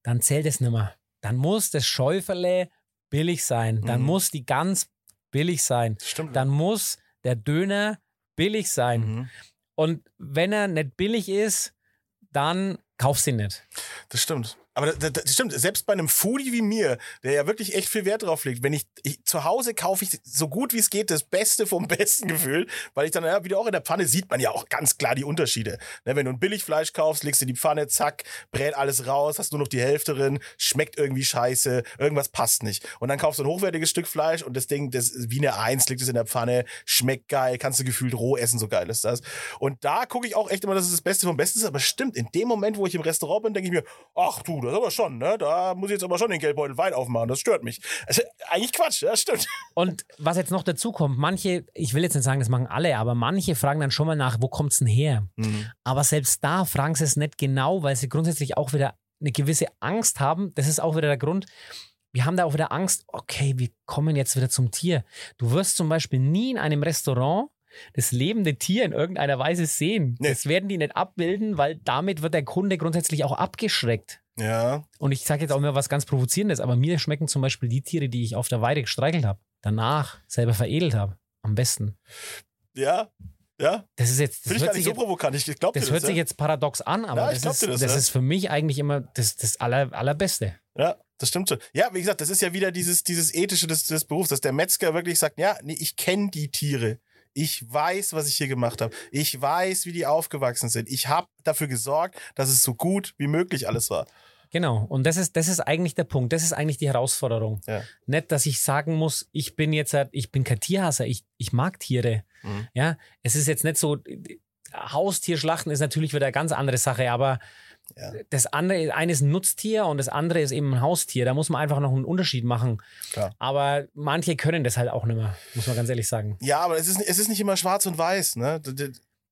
dann zählt es nimmer. Dann muss das Schäuferle billig sein. Dann Mhm. muss die Gans billig sein. Stimmt. Dann muss der Döner billig sein. mhm. Und wenn er nicht billig ist, dann kaufst du ihn nicht. Das stimmt. Aber das, das stimmt, selbst bei einem Foodie wie mir, der ja wirklich echt viel Wert drauf legt, wenn ich, ich zu Hause kaufe ich so gut wie es geht das Beste vom besten Gefühl, weil ich dann, ja, wieder auch in der Pfanne sieht man ja auch ganz klar die Unterschiede. Ne, wenn du ein Billigfleisch kaufst, legst du die Pfanne, zack, brät alles raus, hast nur noch die Hälfte drin, schmeckt irgendwie scheiße, irgendwas passt nicht. Und dann kaufst du ein hochwertiges Stück Fleisch und das Ding, das wie eine Eins, liegt es in der Pfanne, schmeckt geil, kannst du gefühlt roh essen, so geil ist das. Und da gucke ich auch echt immer, dass es das Beste vom Besten ist, aber stimmt, in dem Moment, wo ich im Restaurant bin, denke ich mir, ach du, das aber schon, ne? Da muss ich jetzt aber schon den Geldbeutel weit aufmachen. Das stört mich. Also, eigentlich Quatsch, ja, stimmt. Und was jetzt noch dazu kommt, manche, ich will jetzt nicht sagen, das machen alle, aber manche fragen dann schon mal nach, wo kommt es denn her? Aber selbst da fragen sie es nicht genau, weil sie grundsätzlich auch wieder eine gewisse Angst haben. Das ist auch wieder der Grund. Wir haben da auch wieder Angst, okay, wir kommen jetzt wieder zum Tier. Du wirst zum Beispiel nie in einem Restaurant das lebende Tier in irgendeiner Weise sehen. Nee. Das werden die nicht abbilden, weil damit wird der Kunde grundsätzlich auch abgeschreckt. Ja. Und ich sage jetzt auch mal was ganz Provozierendes, aber mir schmecken zum Beispiel die Tiere, die ich auf der Weide gestreichelt habe, danach selber veredelt habe, am besten. Ja. Ja, Das ist jetzt, das finde ich gar nicht so jetzt, provokant. Ich, glaube das dir hört das. sich ja. jetzt paradox an, aber Ja, das, glaub ist, das, das ja. ist für mich eigentlich immer das, das aller, allerbeste. Ja, das stimmt schon. Ja, wie gesagt, das ist ja wieder dieses, dieses ethische des, des Berufs, dass der Metzger wirklich sagt, ja, nee, ich kenne die Tiere. Ich weiß, was ich hier gemacht habe. Ich weiß, wie die aufgewachsen sind. Ich habe dafür gesorgt, dass es so gut wie möglich alles war. Genau. Und das ist, das ist eigentlich der Punkt. Das ist eigentlich die Herausforderung. Ja. Nicht, dass ich sagen muss, ich bin jetzt, halt- ich bin kein Tierhasser, ich, ich mag Tiere. Mhm. Ja, es ist jetzt nicht so, Haustierschlachten ist natürlich wieder eine ganz andere Sache, aber Ja. das andere, eine ist ein Nutztier und das andere ist eben ein Haustier. Da muss man einfach noch einen Unterschied machen. Klar. Aber manche können das halt auch nicht mehr, muss man ganz ehrlich sagen. Ja, aber es ist, es ist nicht immer schwarz und weiß. Ne?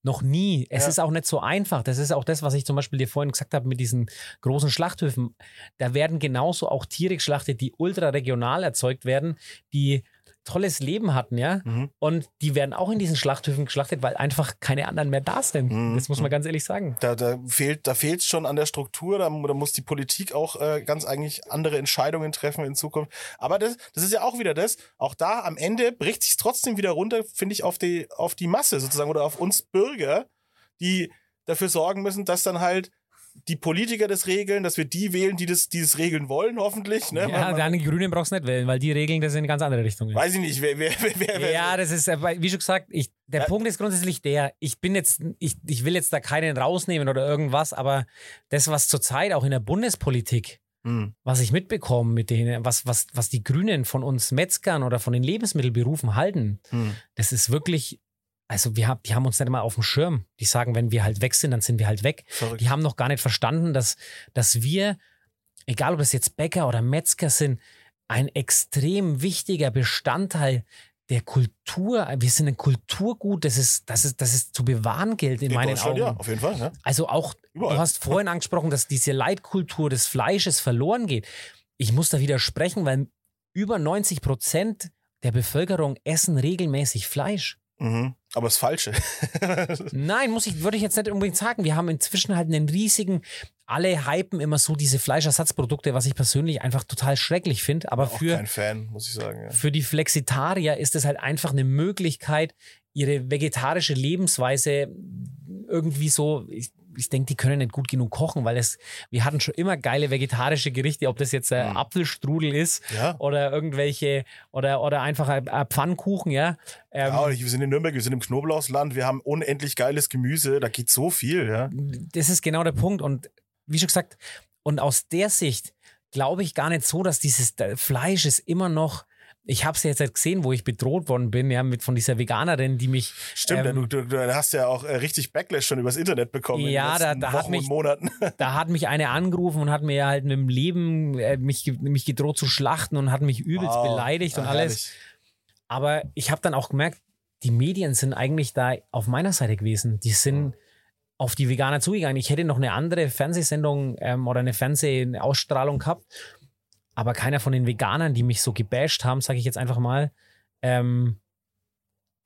Noch nie. Es Ja. ist auch nicht so einfach. Das ist auch das, was ich zum Beispiel dir vorhin gesagt habe mit diesen großen Schlachthöfen. Da werden genauso auch Tiere geschlachtet, die ultra regional erzeugt werden, die tolles Leben hatten, ja. Mhm. Und die werden auch in diesen Schlachthöfen geschlachtet, weil einfach keine anderen mehr da sind. Mhm. Das muss man ganz ehrlich sagen. Da, da fehlt da fehlt's schon an der Struktur, da, da muss die Politik auch äh, ganz eigentlich andere Entscheidungen treffen in Zukunft. Aber das, das ist ja auch wieder das, auch da am Ende bricht sich trotzdem wieder runter, finde ich, auf die, auf die Masse sozusagen oder auf uns Bürger, die dafür sorgen müssen, dass dann halt die Politiker das regeln, dass wir die wählen, die das, die das regeln wollen, hoffentlich. Ne? Ja, die Grünen brauchst du nicht wählen, weil die regeln das in eine ganz andere Richtung. Weiß ich nicht, wer, wer, wer, wer, Ja, das ist, äh, wie schon gesagt, ich, der Ja. Punkt ist grundsätzlich der, ich bin jetzt, ich, ich will jetzt da keinen rausnehmen oder irgendwas, aber das, was zurzeit auch in der Bundespolitik, Hm. was ich mitbekomme mit denen, was, was, was die Grünen von uns Metzgern oder von den Lebensmittelberufen halten, Hm. das ist wirklich, also wir haben, die haben uns nicht mal auf dem Schirm. Die sagen, wenn wir halt weg sind, dann sind wir halt weg. Verrückt. Die haben noch gar nicht verstanden, dass, dass wir, egal ob es jetzt Bäcker oder Metzger sind, ein extrem wichtiger Bestandteil der Kultur, wir sind ein Kulturgut, das ist, das ist, das ist zu bewahren gilt in, in meinen Augen. ja, auf jeden Fall. Ne? Also auch, Überall. du hast vorhin angesprochen, dass diese Leitkultur des Fleisches verloren geht. Ich muss da widersprechen, weil über 90 Prozent der Bevölkerung essen regelmäßig Fleisch. Mhm. Aber das Falsche. Nein, muss ich, würde ich jetzt nicht unbedingt sagen. Wir haben inzwischen halt einen riesigen, alle hypen immer so diese Fleischersatzprodukte, was ich persönlich einfach total schrecklich finde. Aber Auch für, kein Fan, muss ich sagen. Ja. für die Flexitarier ist es halt einfach eine Möglichkeit, ihre vegetarische Lebensweise irgendwie so, ich, ich denke, die können nicht gut genug kochen, weil es, wir hatten schon immer geile vegetarische Gerichte, ob das jetzt ein Mhm. Apfelstrudel ist Ja. oder irgendwelche, oder, oder einfach ein, ein Pfannkuchen, ja. Ähm, Ja, wir sind in Nürnberg, wir sind im Knoblauchsland, wir haben unendlich geiles Gemüse, da geht so viel, ja. das ist genau der Punkt. Und wie schon gesagt, und aus der Sicht glaube ich gar nicht so, dass dieses Fleisch ist immer noch. Ich habe es ja jetzt halt gesehen, wo ich bedroht worden bin, ja, mit von dieser Veganerin, die mich. Stimmt, ähm, du, du, hast ja auch äh, richtig Backlash schon übers Internet bekommen Ja, in den da- letzten da hat Wochen mich- und Monaten. da hat mich eine angerufen und hat mir halt mit dem Leben äh, mich, mich gedroht zu schlachten und hat mich übelst Wow. beleidigt und Ah, alles. herrlich. Aber ich habe dann auch gemerkt, die Medien sind eigentlich da auf meiner Seite gewesen. Die sind auf die Veganer zugegangen. Ich hätte noch eine andere Fernsehsendung ähm, oder eine Fernsehausstrahlung gehabt, aber keiner von den Veganern, die mich so gebasht haben, sage ich jetzt einfach mal, ähm,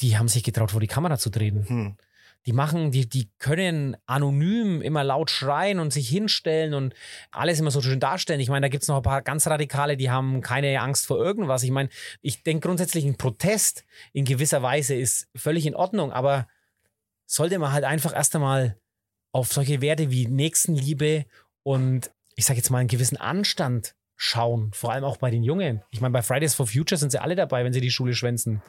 die haben sich getraut, vor die Kamera zu treten. Hm. Die machen, die, die können anonym immer laut schreien und sich hinstellen und alles immer so schön darstellen. Ich meine, da gibt es noch ein paar ganz Radikale, die haben keine Angst vor irgendwas. Ich meine, ich denke grundsätzlich, ein Protest in gewisser Weise ist völlig in Ordnung, aber sollte man halt einfach erst einmal auf solche Werte wie Nächstenliebe und ich sage jetzt mal einen gewissen Anstand schauen, vor allem auch bei den Jungen. Ich meine, bei Fridays for Future sind sie alle dabei, wenn sie die Schule schwänzen.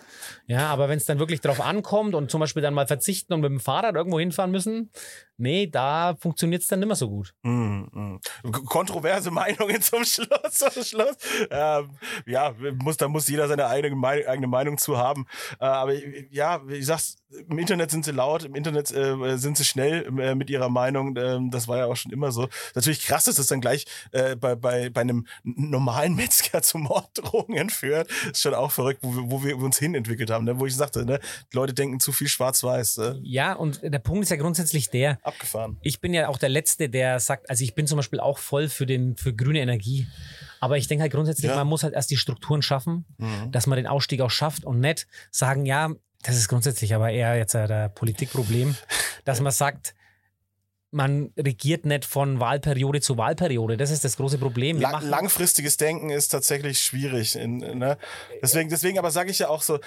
Ja, aber wenn es dann wirklich drauf ankommt und zum Beispiel dann mal verzichten und mit dem Fahrrad irgendwo hinfahren müssen, nee, da funktioniert es dann nicht mehr so gut. Hm. K- Kontroverse Meinungen zum Schluss. Zum Schluss. Ähm, ja, muss, da muss jeder seine eigene, Meinung- eigene Meinung zu haben. Äh, aber ja, ich sag's, im Internet sind sie laut, im Internet äh, sind sie schnell äh, mit ihrer Meinung. Ähm, das war ja auch schon immer so. Natürlich krass, dass es dann gleich äh, bei, bei, bei einem normalen Metzger zu Morddrohungen führt. Ist schon auch verrückt, wo, wir- wo wir uns hin entwickelt haben. Ne? Wo ich sagte, ne? Leute denken zu viel schwarz-weiß. Ne? Ja, und der Punkt ist ja grundsätzlich der, Abgefahren. ich bin ja auch der Letzte, der sagt, also ich bin zum Beispiel auch voll für, den, für grüne Energie. Aber ich denke halt grundsätzlich, Ja. man muss halt erst die Strukturen schaffen, Mhm. dass man den Ausstieg auch schafft und nicht sagen, ja, das ist grundsätzlich aber eher jetzt äh, der Politikproblem, dass man sagt, man regiert nicht von Wahlperiode zu Wahlperiode. Das ist das große Problem. Lang, langfristiges Denken ist tatsächlich schwierig. Ne? deswegen, deswegen aber sage ich ja auch so,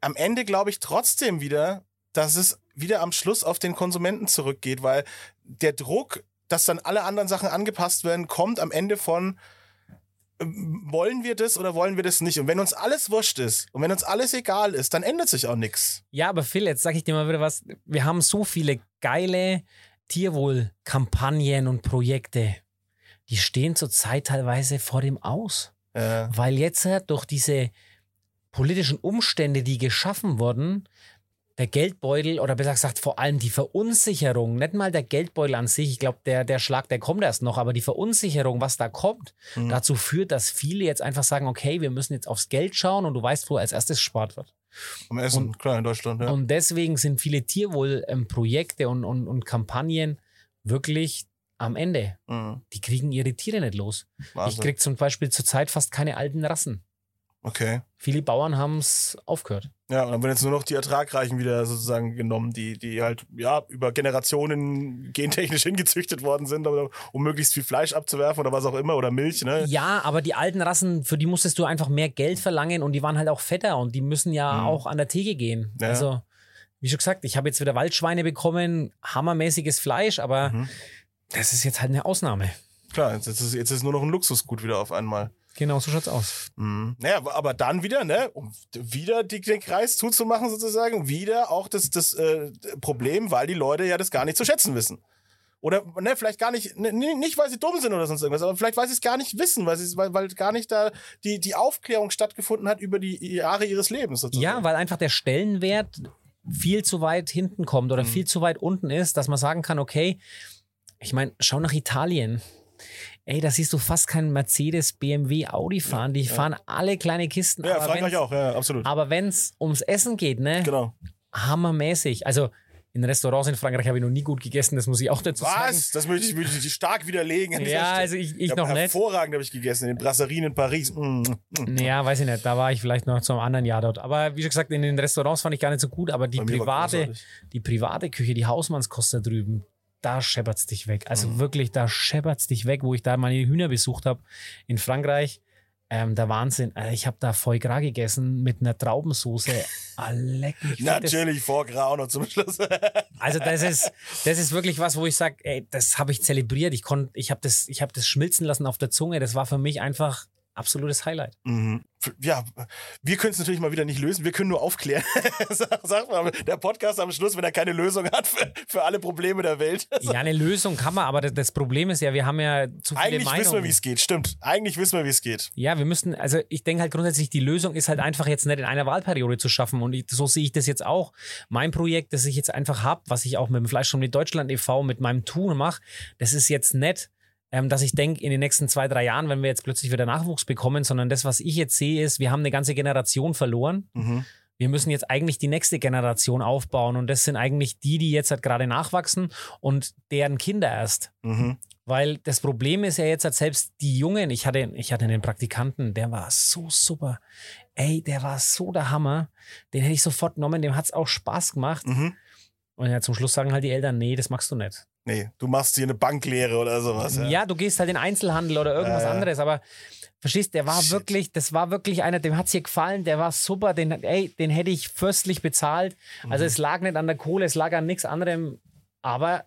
am Ende glaube ich trotzdem wieder, dass es wieder am Schluss auf den Konsumenten zurückgeht, weil der Druck, dass dann alle anderen Sachen angepasst werden, kommt am Ende von ähm, wollen wir das oder wollen wir das nicht? Und wenn uns alles wurscht ist und wenn uns alles egal ist, dann ändert sich auch nichts. Ja, aber Phil, jetzt sag ich dir mal wieder was. Wir haben so viele geile Tierwohlkampagnen und Projekte. Die stehen zurzeit teilweise vor dem Aus. Äh, Weil jetzt äh, durch diese politischen Umstände, die geschaffen wurden, der Geldbeutel oder besser gesagt vor allem die Verunsicherung, nicht mal der Geldbeutel an sich, ich glaube, der, der Schlag, der kommt erst noch, aber die Verunsicherung, was da kommt, Mhm. dazu führt, dass viele jetzt einfach sagen, okay, wir müssen jetzt aufs Geld schauen und du weißt, wo als erstes gespart wird. am Essen, klar, in Deutschland, ja. Und deswegen sind viele Tierwohlprojekte und, und, und Kampagnen wirklich am Ende. Mhm. Die kriegen ihre Tiere nicht los. Ich Wahnsinn. krieg zum Beispiel zurzeit fast keine alten Rassen. Okay. Viele Bauern haben es aufgehört. Ja, und dann werden jetzt nur noch die Ertragreichen wieder sozusagen genommen, die, die halt, ja, über Generationen gentechnisch hingezüchtet worden sind, um möglichst viel Fleisch abzuwerfen oder was auch immer oder Milch, ne? Ja, aber die alten Rassen, für die musstest du einfach mehr Geld verlangen und die waren halt auch fetter und die müssen ja Mhm. auch an der Theke gehen. Ja. Also, wie schon gesagt, ich habe jetzt wieder Waldschweine bekommen, hammermäßiges Fleisch, aber Mhm. das ist jetzt halt eine Ausnahme. Klar, jetzt ist, jetzt ist nur noch ein Luxusgut wieder auf einmal. Genau, so schaut's aus. Mhm. Naja, aber dann wieder, ne, um wieder die, den Kreis zuzumachen sozusagen, wieder auch das, das äh, Problem, weil die Leute ja das gar nicht zu schätzen wissen. Oder ne, vielleicht gar nicht, ne, nicht weil sie dumm sind oder sonst irgendwas, aber vielleicht weil sie es gar nicht wissen, weil, weil, weil gar nicht da die, die Aufklärung stattgefunden hat über die Jahre ihres Lebens sozusagen. Ja, weil einfach der Stellenwert viel zu weit hinten kommt Mhm. oder viel zu weit unten ist, dass man sagen kann, okay, ich meine, schau nach Italien. Ey, da siehst du fast keinen Mercedes, BMW, Audi fahren. Die fahren alle kleine Kisten. ja aber Frankreich auch, ja, absolut. Aber wenn es ums Essen geht, ne, genau. hammermäßig. Also in Restaurants in Frankreich habe ich noch nie gut gegessen, das muss ich auch dazu sagen. Was? Das möchte ich, möchte ich stark widerlegen. Ja, also ich, ich hab noch nicht. Hervorragend habe ich gegessen, in den Brasserien in Paris. Mm, mm. Ja, weiß ich nicht. Da war ich vielleicht noch zu einem anderen Jahr dort. Aber wie schon gesagt, in den Restaurants fand ich gar nicht so gut. Aber die private, die private Küche, die Hausmannskost da drüben, da scheppert's dich weg. Also Mhm. wirklich, da scheppert's dich weg, wo ich da meine Hühner besucht habe in Frankreich. Ähm, der Wahnsinn. Äh, Ich habe da Foie Gras gegessen mit einer Traubensoße. Ah, leck fett. Das- Natürlich vor Grau noch zum Schluss. Also das ist, das ist wirklich was, wo ich sage, ey, das habe ich zelebriert. Ich ich habe das, ich habe das schmilzen lassen auf der Zunge. Das war für mich einfach absolutes Highlight. Mhm. Ja, wir können es natürlich mal wieder nicht lösen, wir können nur aufklären. Sag, mal, der Podcast am Schluss, wenn er keine Lösung hat für, für alle Probleme der Welt. Ja, eine Lösung kann man, aber das, Problem ist ja, wir haben ja zu viele Eigentlich Meinungen. wissen wir, wie es geht, stimmt. Eigentlich wissen wir, wie es geht. Ja, wir müssen, also ich denke halt grundsätzlich, die Lösung ist halt einfach jetzt nicht in einer Wahlperiode zu schaffen. Und ich, so sehe ich das jetzt auch. Mein Projekt, das ich jetzt einfach habe, was ich auch mit dem Fleisch mit Deutschland e.V. mit meinem Tun mache, das ist jetzt nicht, ähm, dass ich denke, in den nächsten zwei, drei Jahren, wenn wir jetzt plötzlich wieder Nachwuchs bekommen, sondern das, was ich jetzt sehe, ist, wir haben eine ganze Generation verloren. Mhm. Wir müssen jetzt eigentlich die nächste Generation aufbauen. Und das sind eigentlich die, die jetzt halt gerade nachwachsen und deren Kinder erst. Mhm. Weil das Problem ist ja jetzt, dass selbst die Jungen, ich hatte, ich hatte einen Praktikanten, der war so super. Ey, der war so der Hammer. Den hätte ich sofort genommen, dem hat es auch Spaß gemacht. Mhm. Und ja, zum Schluss sagen halt die Eltern, nee, das machst du nicht. Nee, du machst hier eine Banklehre oder sowas. Ja, Ja. du gehst halt in Einzelhandel oder irgendwas ja. anderes, aber verstehst, der war Shit. wirklich, das war wirklich einer, dem hat's hier gefallen, der war super, den, ey, den hätte ich fürstlich bezahlt. Mhm. Also es lag nicht an der Kohle, es lag an nichts anderem, aber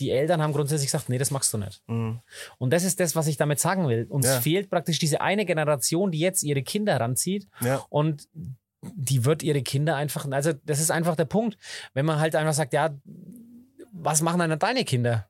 die Eltern haben grundsätzlich gesagt, nee, das machst du nicht. Mhm. Und das ist das, was ich damit sagen will. Uns Ja. fehlt praktisch diese eine Generation, die jetzt ihre Kinder heranzieht ja. und die wird ihre Kinder einfach, also das ist einfach der Punkt. Wenn man halt einfach sagt, ja, was machen dann deine Kinder?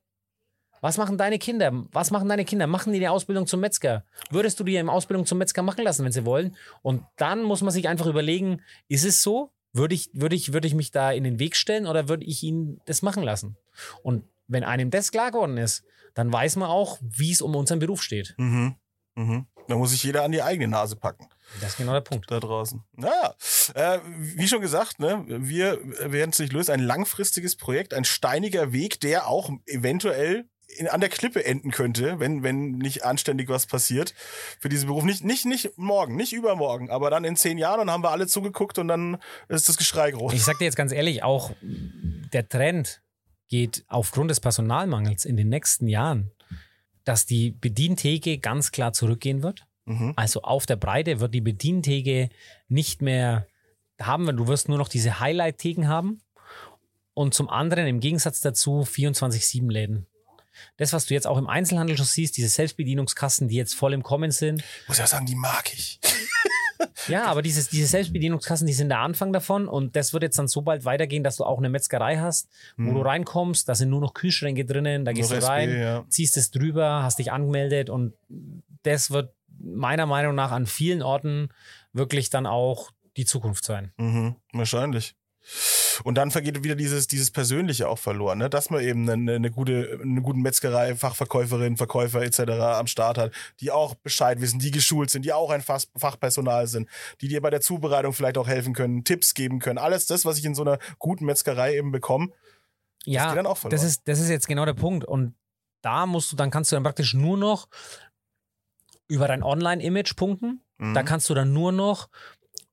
Was machen deine Kinder? Was machen deine Kinder? Machen die eine Ausbildung zum Metzger? Würdest du die eine Ausbildung zum Metzger machen lassen, wenn sie wollen? Und dann muss man sich einfach überlegen, ist es so? Würde ich, würde ich, würde ich mich da in den Weg stellen oder würde ich ihnen das machen lassen? Und wenn einem das klar geworden ist, dann weiß man auch, wie es um unseren Beruf steht. Mhm. Mhm. Da muss sich jeder an die eigene Nase packen. Das ist genau der Punkt. da draußen. Naja, äh, wie schon gesagt, ne, wir werden es nicht lösen. Ein langfristiges Projekt, ein steiniger Weg, der auch eventuell in, an der Klippe enden könnte, wenn, wenn nicht anständig was passiert für diesen Beruf. Nicht, nicht, nicht morgen, nicht übermorgen, aber dann in zehn Jahren und haben wir alle zugeguckt und dann ist das Geschrei groß. Ich sag dir jetzt ganz ehrlich, auch der Trend geht aufgrund des Personalmangels in den nächsten Jahren, dass die Bedientheke ganz klar zurückgehen wird. Mhm. Also auf der Breite wird die Bedientheke nicht mehr haben, weil du wirst nur noch diese Highlight-Theken haben. und zum anderen im Gegensatz dazu 24-7 Läden. Das, was du jetzt auch im Einzelhandel schon siehst, diese Selbstbedienungskassen, die jetzt voll im Kommen sind. Ich muss ja sagen, die mag ich. Ja, aber dieses, diese Selbstbedienungskassen, die sind der Anfang davon und das wird jetzt dann so bald weitergehen, dass du auch eine Metzgerei hast, wo du reinkommst, da sind nur noch Kühlschränke drinnen, da gehst Noch du rein, SB, ja. ziehst es drüber, hast dich angemeldet und das wird meiner Meinung nach an vielen Orten wirklich dann auch die Zukunft sein. Mhm, wahrscheinlich. Und dann vergeht wieder dieses, dieses Persönliche auch verloren, ne? dass man eben eine, eine gute, eine gute Metzgerei, Fachverkäuferin, Verkäufer etc. am Start hat, die auch Bescheid wissen, die geschult sind, die auch ein Fach, Fachpersonal sind, die dir bei der Zubereitung vielleicht auch helfen können, Tipps geben können. Alles das, was ich in so einer guten Metzgerei eben bekomme. Ja, geht dann auch verloren. das ist, das ist jetzt genau der Punkt. Und da musst du, dann kannst du dann praktisch nur noch über dein Online-Image punkten. Mhm. Da kannst du dann nur noch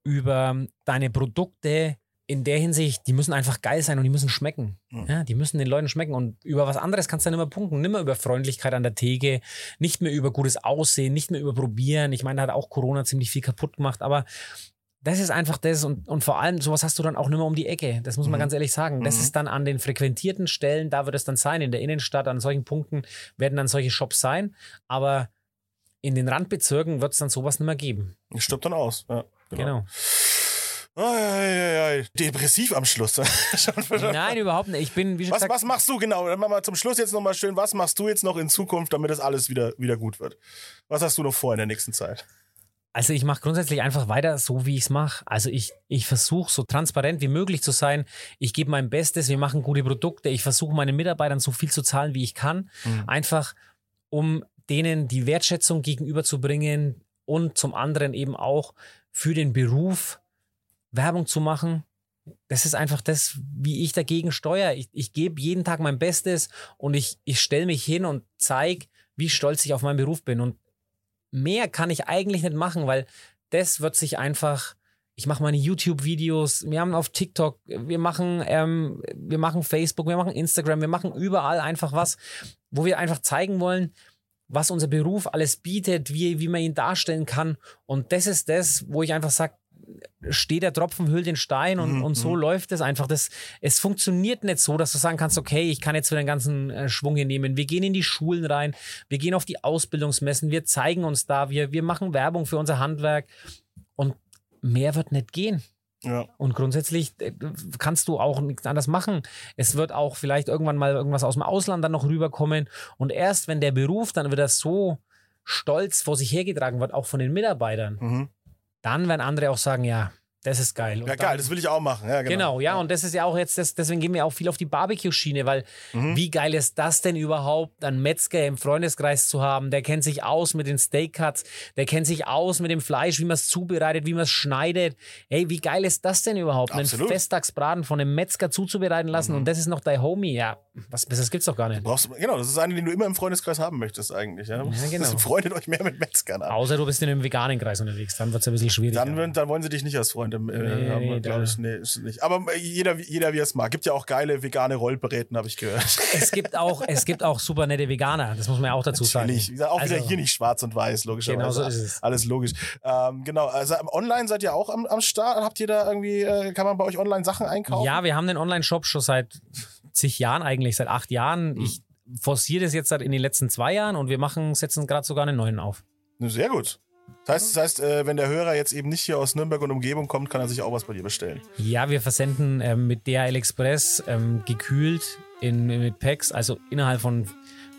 über deine Produkte in der Hinsicht, die müssen einfach geil sein und die müssen schmecken. Mhm. Ja, die müssen den Leuten schmecken. Und über was anderes kannst du dann immer punkten. Nicht mehr über Freundlichkeit an der Theke, nicht mehr über gutes Aussehen, nicht mehr über Probieren. Ich meine, da hat auch Corona ziemlich viel kaputt gemacht, aber das ist einfach das und, und vor allem, sowas hast du dann auch nicht mehr um die Ecke. Das muss man Mhm. ganz ehrlich sagen. Das Mhm. ist dann an den frequentierten Stellen, da wird es dann sein. In der Innenstadt, an solchen Punkten werden dann solche Shops sein. Aber in den Randbezirken wird es dann sowas nicht mehr geben. Stirbt dann aus. Ja, Genau. Ai, ai, ai, ai. Depressiv am Schluss. Nein, überhaupt nicht. Ich bin, wie schon was, gesagt, was machst du genau? Dann machen wir zum Schluss jetzt nochmal schön, was machst du jetzt noch in Zukunft, damit das alles wieder, wieder gut wird? Was hast du noch vor in der nächsten Zeit? Also ich mache grundsätzlich einfach weiter so, wie ich es mache. Also ich, ich versuche so transparent wie möglich zu sein. Ich gebe mein Bestes, wir machen gute Produkte. Ich versuche meinen Mitarbeitern so viel zu zahlen, wie ich kann. Mhm. Einfach um denen die Wertschätzung gegenüberzubringen und zum anderen eben auch für den Beruf Werbung zu machen. Das ist einfach das, wie ich dagegen steuere. Ich, ich gebe jeden Tag mein Bestes und ich, ich stelle mich hin und zeige, wie stolz ich auf meinen Beruf bin. Und mehr kann ich eigentlich nicht machen, weil das wird sich einfach. Ich mache meine YouTube-Videos, wir haben auf TikTok, wir machen, ähm, wir machen Facebook, wir machen Instagram, wir machen überall einfach was, wo wir einfach zeigen wollen, was unser Beruf alles bietet, wie, wie man ihn darstellen kann. Und das ist das, wo ich einfach sage, steht der Tropfen, hüllt den Stein und, Mhm, und so mhm. läuft es einfach. Das, es funktioniert nicht so, dass du sagen kannst, okay, ich kann jetzt wieder den ganzen äh, Schwung hier nehmen. Wir gehen in die Schulen rein, wir gehen auf die Ausbildungsmessen, wir zeigen uns da, wir, wir machen Werbung für unser Handwerk und mehr wird nicht gehen. Ja. Und grundsätzlich äh, kannst du auch nichts anderes machen. Es wird auch vielleicht irgendwann mal irgendwas aus dem Ausland dann noch rüberkommen. Und erst wenn der Beruf dann wieder so stolz vor sich hergetragen wird, auch von den Mitarbeitern, Mhm. dann werden andere auch sagen, ja, das ist geil. Und Ja, geil, das will ich auch machen. Ja, genau. Genau, ja, und das ist ja auch jetzt, das, deswegen gehen wir auch viel auf die Barbecue-Schiene, weil Mhm. wie geil ist das denn überhaupt, einen Metzger im Freundeskreis zu haben? Der kennt sich aus mit den Steak-Cuts, der kennt sich aus mit dem Fleisch, wie man es zubereitet, wie man es schneidet. Hey, wie geil ist das denn überhaupt, Absolut. einen Festtagsbraten von einem Metzger zuzubereiten lassen Mhm. und das ist noch dein Homie? Ja, was Besseres gibt's doch gar nicht. Brauchst, genau, das ist eine, den du immer im Freundeskreis haben möchtest eigentlich. Ja? genau. Das freundet euch mehr mit Metzgern an. Außer du bist in einem veganen Kreis unterwegs, dann wird's ein bisschen schwierig. Dann, dann wollen sie dich nicht als Freund äh, Nee, haben, nee, glaube ich. Nee, ist nicht. Aber äh, jeder, jeder wie er es mag. Gibt ja auch geile vegane Rollbräten, habe ich gehört. es gibt auch, es gibt auch super nette Veganer, das muss man ja auch dazu sagen. Natürlich. Wie gesagt, Auch wieder Also- hier nicht schwarz und weiß, logischerweise. Genau so ist es. Alles logisch. Ähm, genau, also online seid ihr auch am, am Start. Habt ihr da irgendwie, äh, kann man bei euch online Sachen einkaufen? Ja, wir haben den Online-Shop schon seit zig Jahren eigentlich, seit acht Jahren. Ich forciere das jetzt seit in den letzten zwei Jahren und wir machen, setzen gerade sogar einen neuen auf. Sehr gut. Das heißt, das heißt äh, wenn der Hörer jetzt eben nicht hier aus Nürnberg und Umgebung kommt, kann er sich auch was bei dir bestellen. Ja, wir versenden ähm, mit DHL Express ähm, gekühlt in, mit Packs, also innerhalb von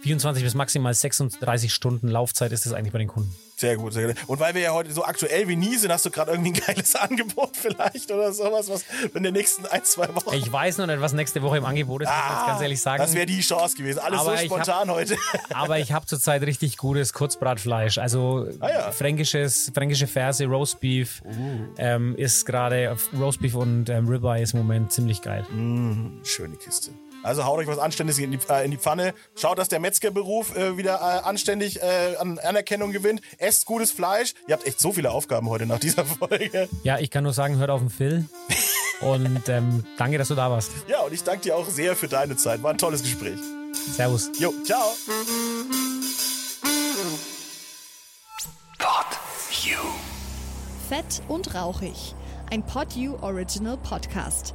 24 bis maximal 36 Stunden Laufzeit ist das eigentlich bei den Kunden. Sehr gut, sehr gut. Und weil wir ja heute so aktuell wie nie sind, hast du gerade irgendwie ein geiles Angebot vielleicht oder sowas, was in den nächsten ein, zwei Wochen. Ich weiß noch nicht, was nächste Woche im Angebot ist, muss ich jetzt ganz ehrlich sagen. Ah, Das wäre die Chance gewesen. Alles Aber so ich hab- spontan heute. Aber ich habe zurzeit richtig gutes Kurzbratfleisch. Also Ah ja. fränkisches, fränkische Ferse, Roastbeef Uh. ähm, ist gerade, Roastbeef und ähm, Ribeye ist im Moment ziemlich geil. Schöne Kiste. Also haut euch was Anständiges in die, äh, in die Pfanne. Schaut, dass der Metzgerberuf äh, wieder äh, anständig äh, an Anerkennung gewinnt. Esst gutes Fleisch. Ihr habt echt so viele Aufgaben heute nach dieser Folge. Ja, ich kann nur sagen, hört auf den Phil. Und ähm, danke, dass du da warst. Ja, und ich danke dir auch sehr für deine Zeit. War ein tolles Gespräch. Servus. Jo, ciao. Pod You. Fett und rauchig. Ein Pod You Original Podcast.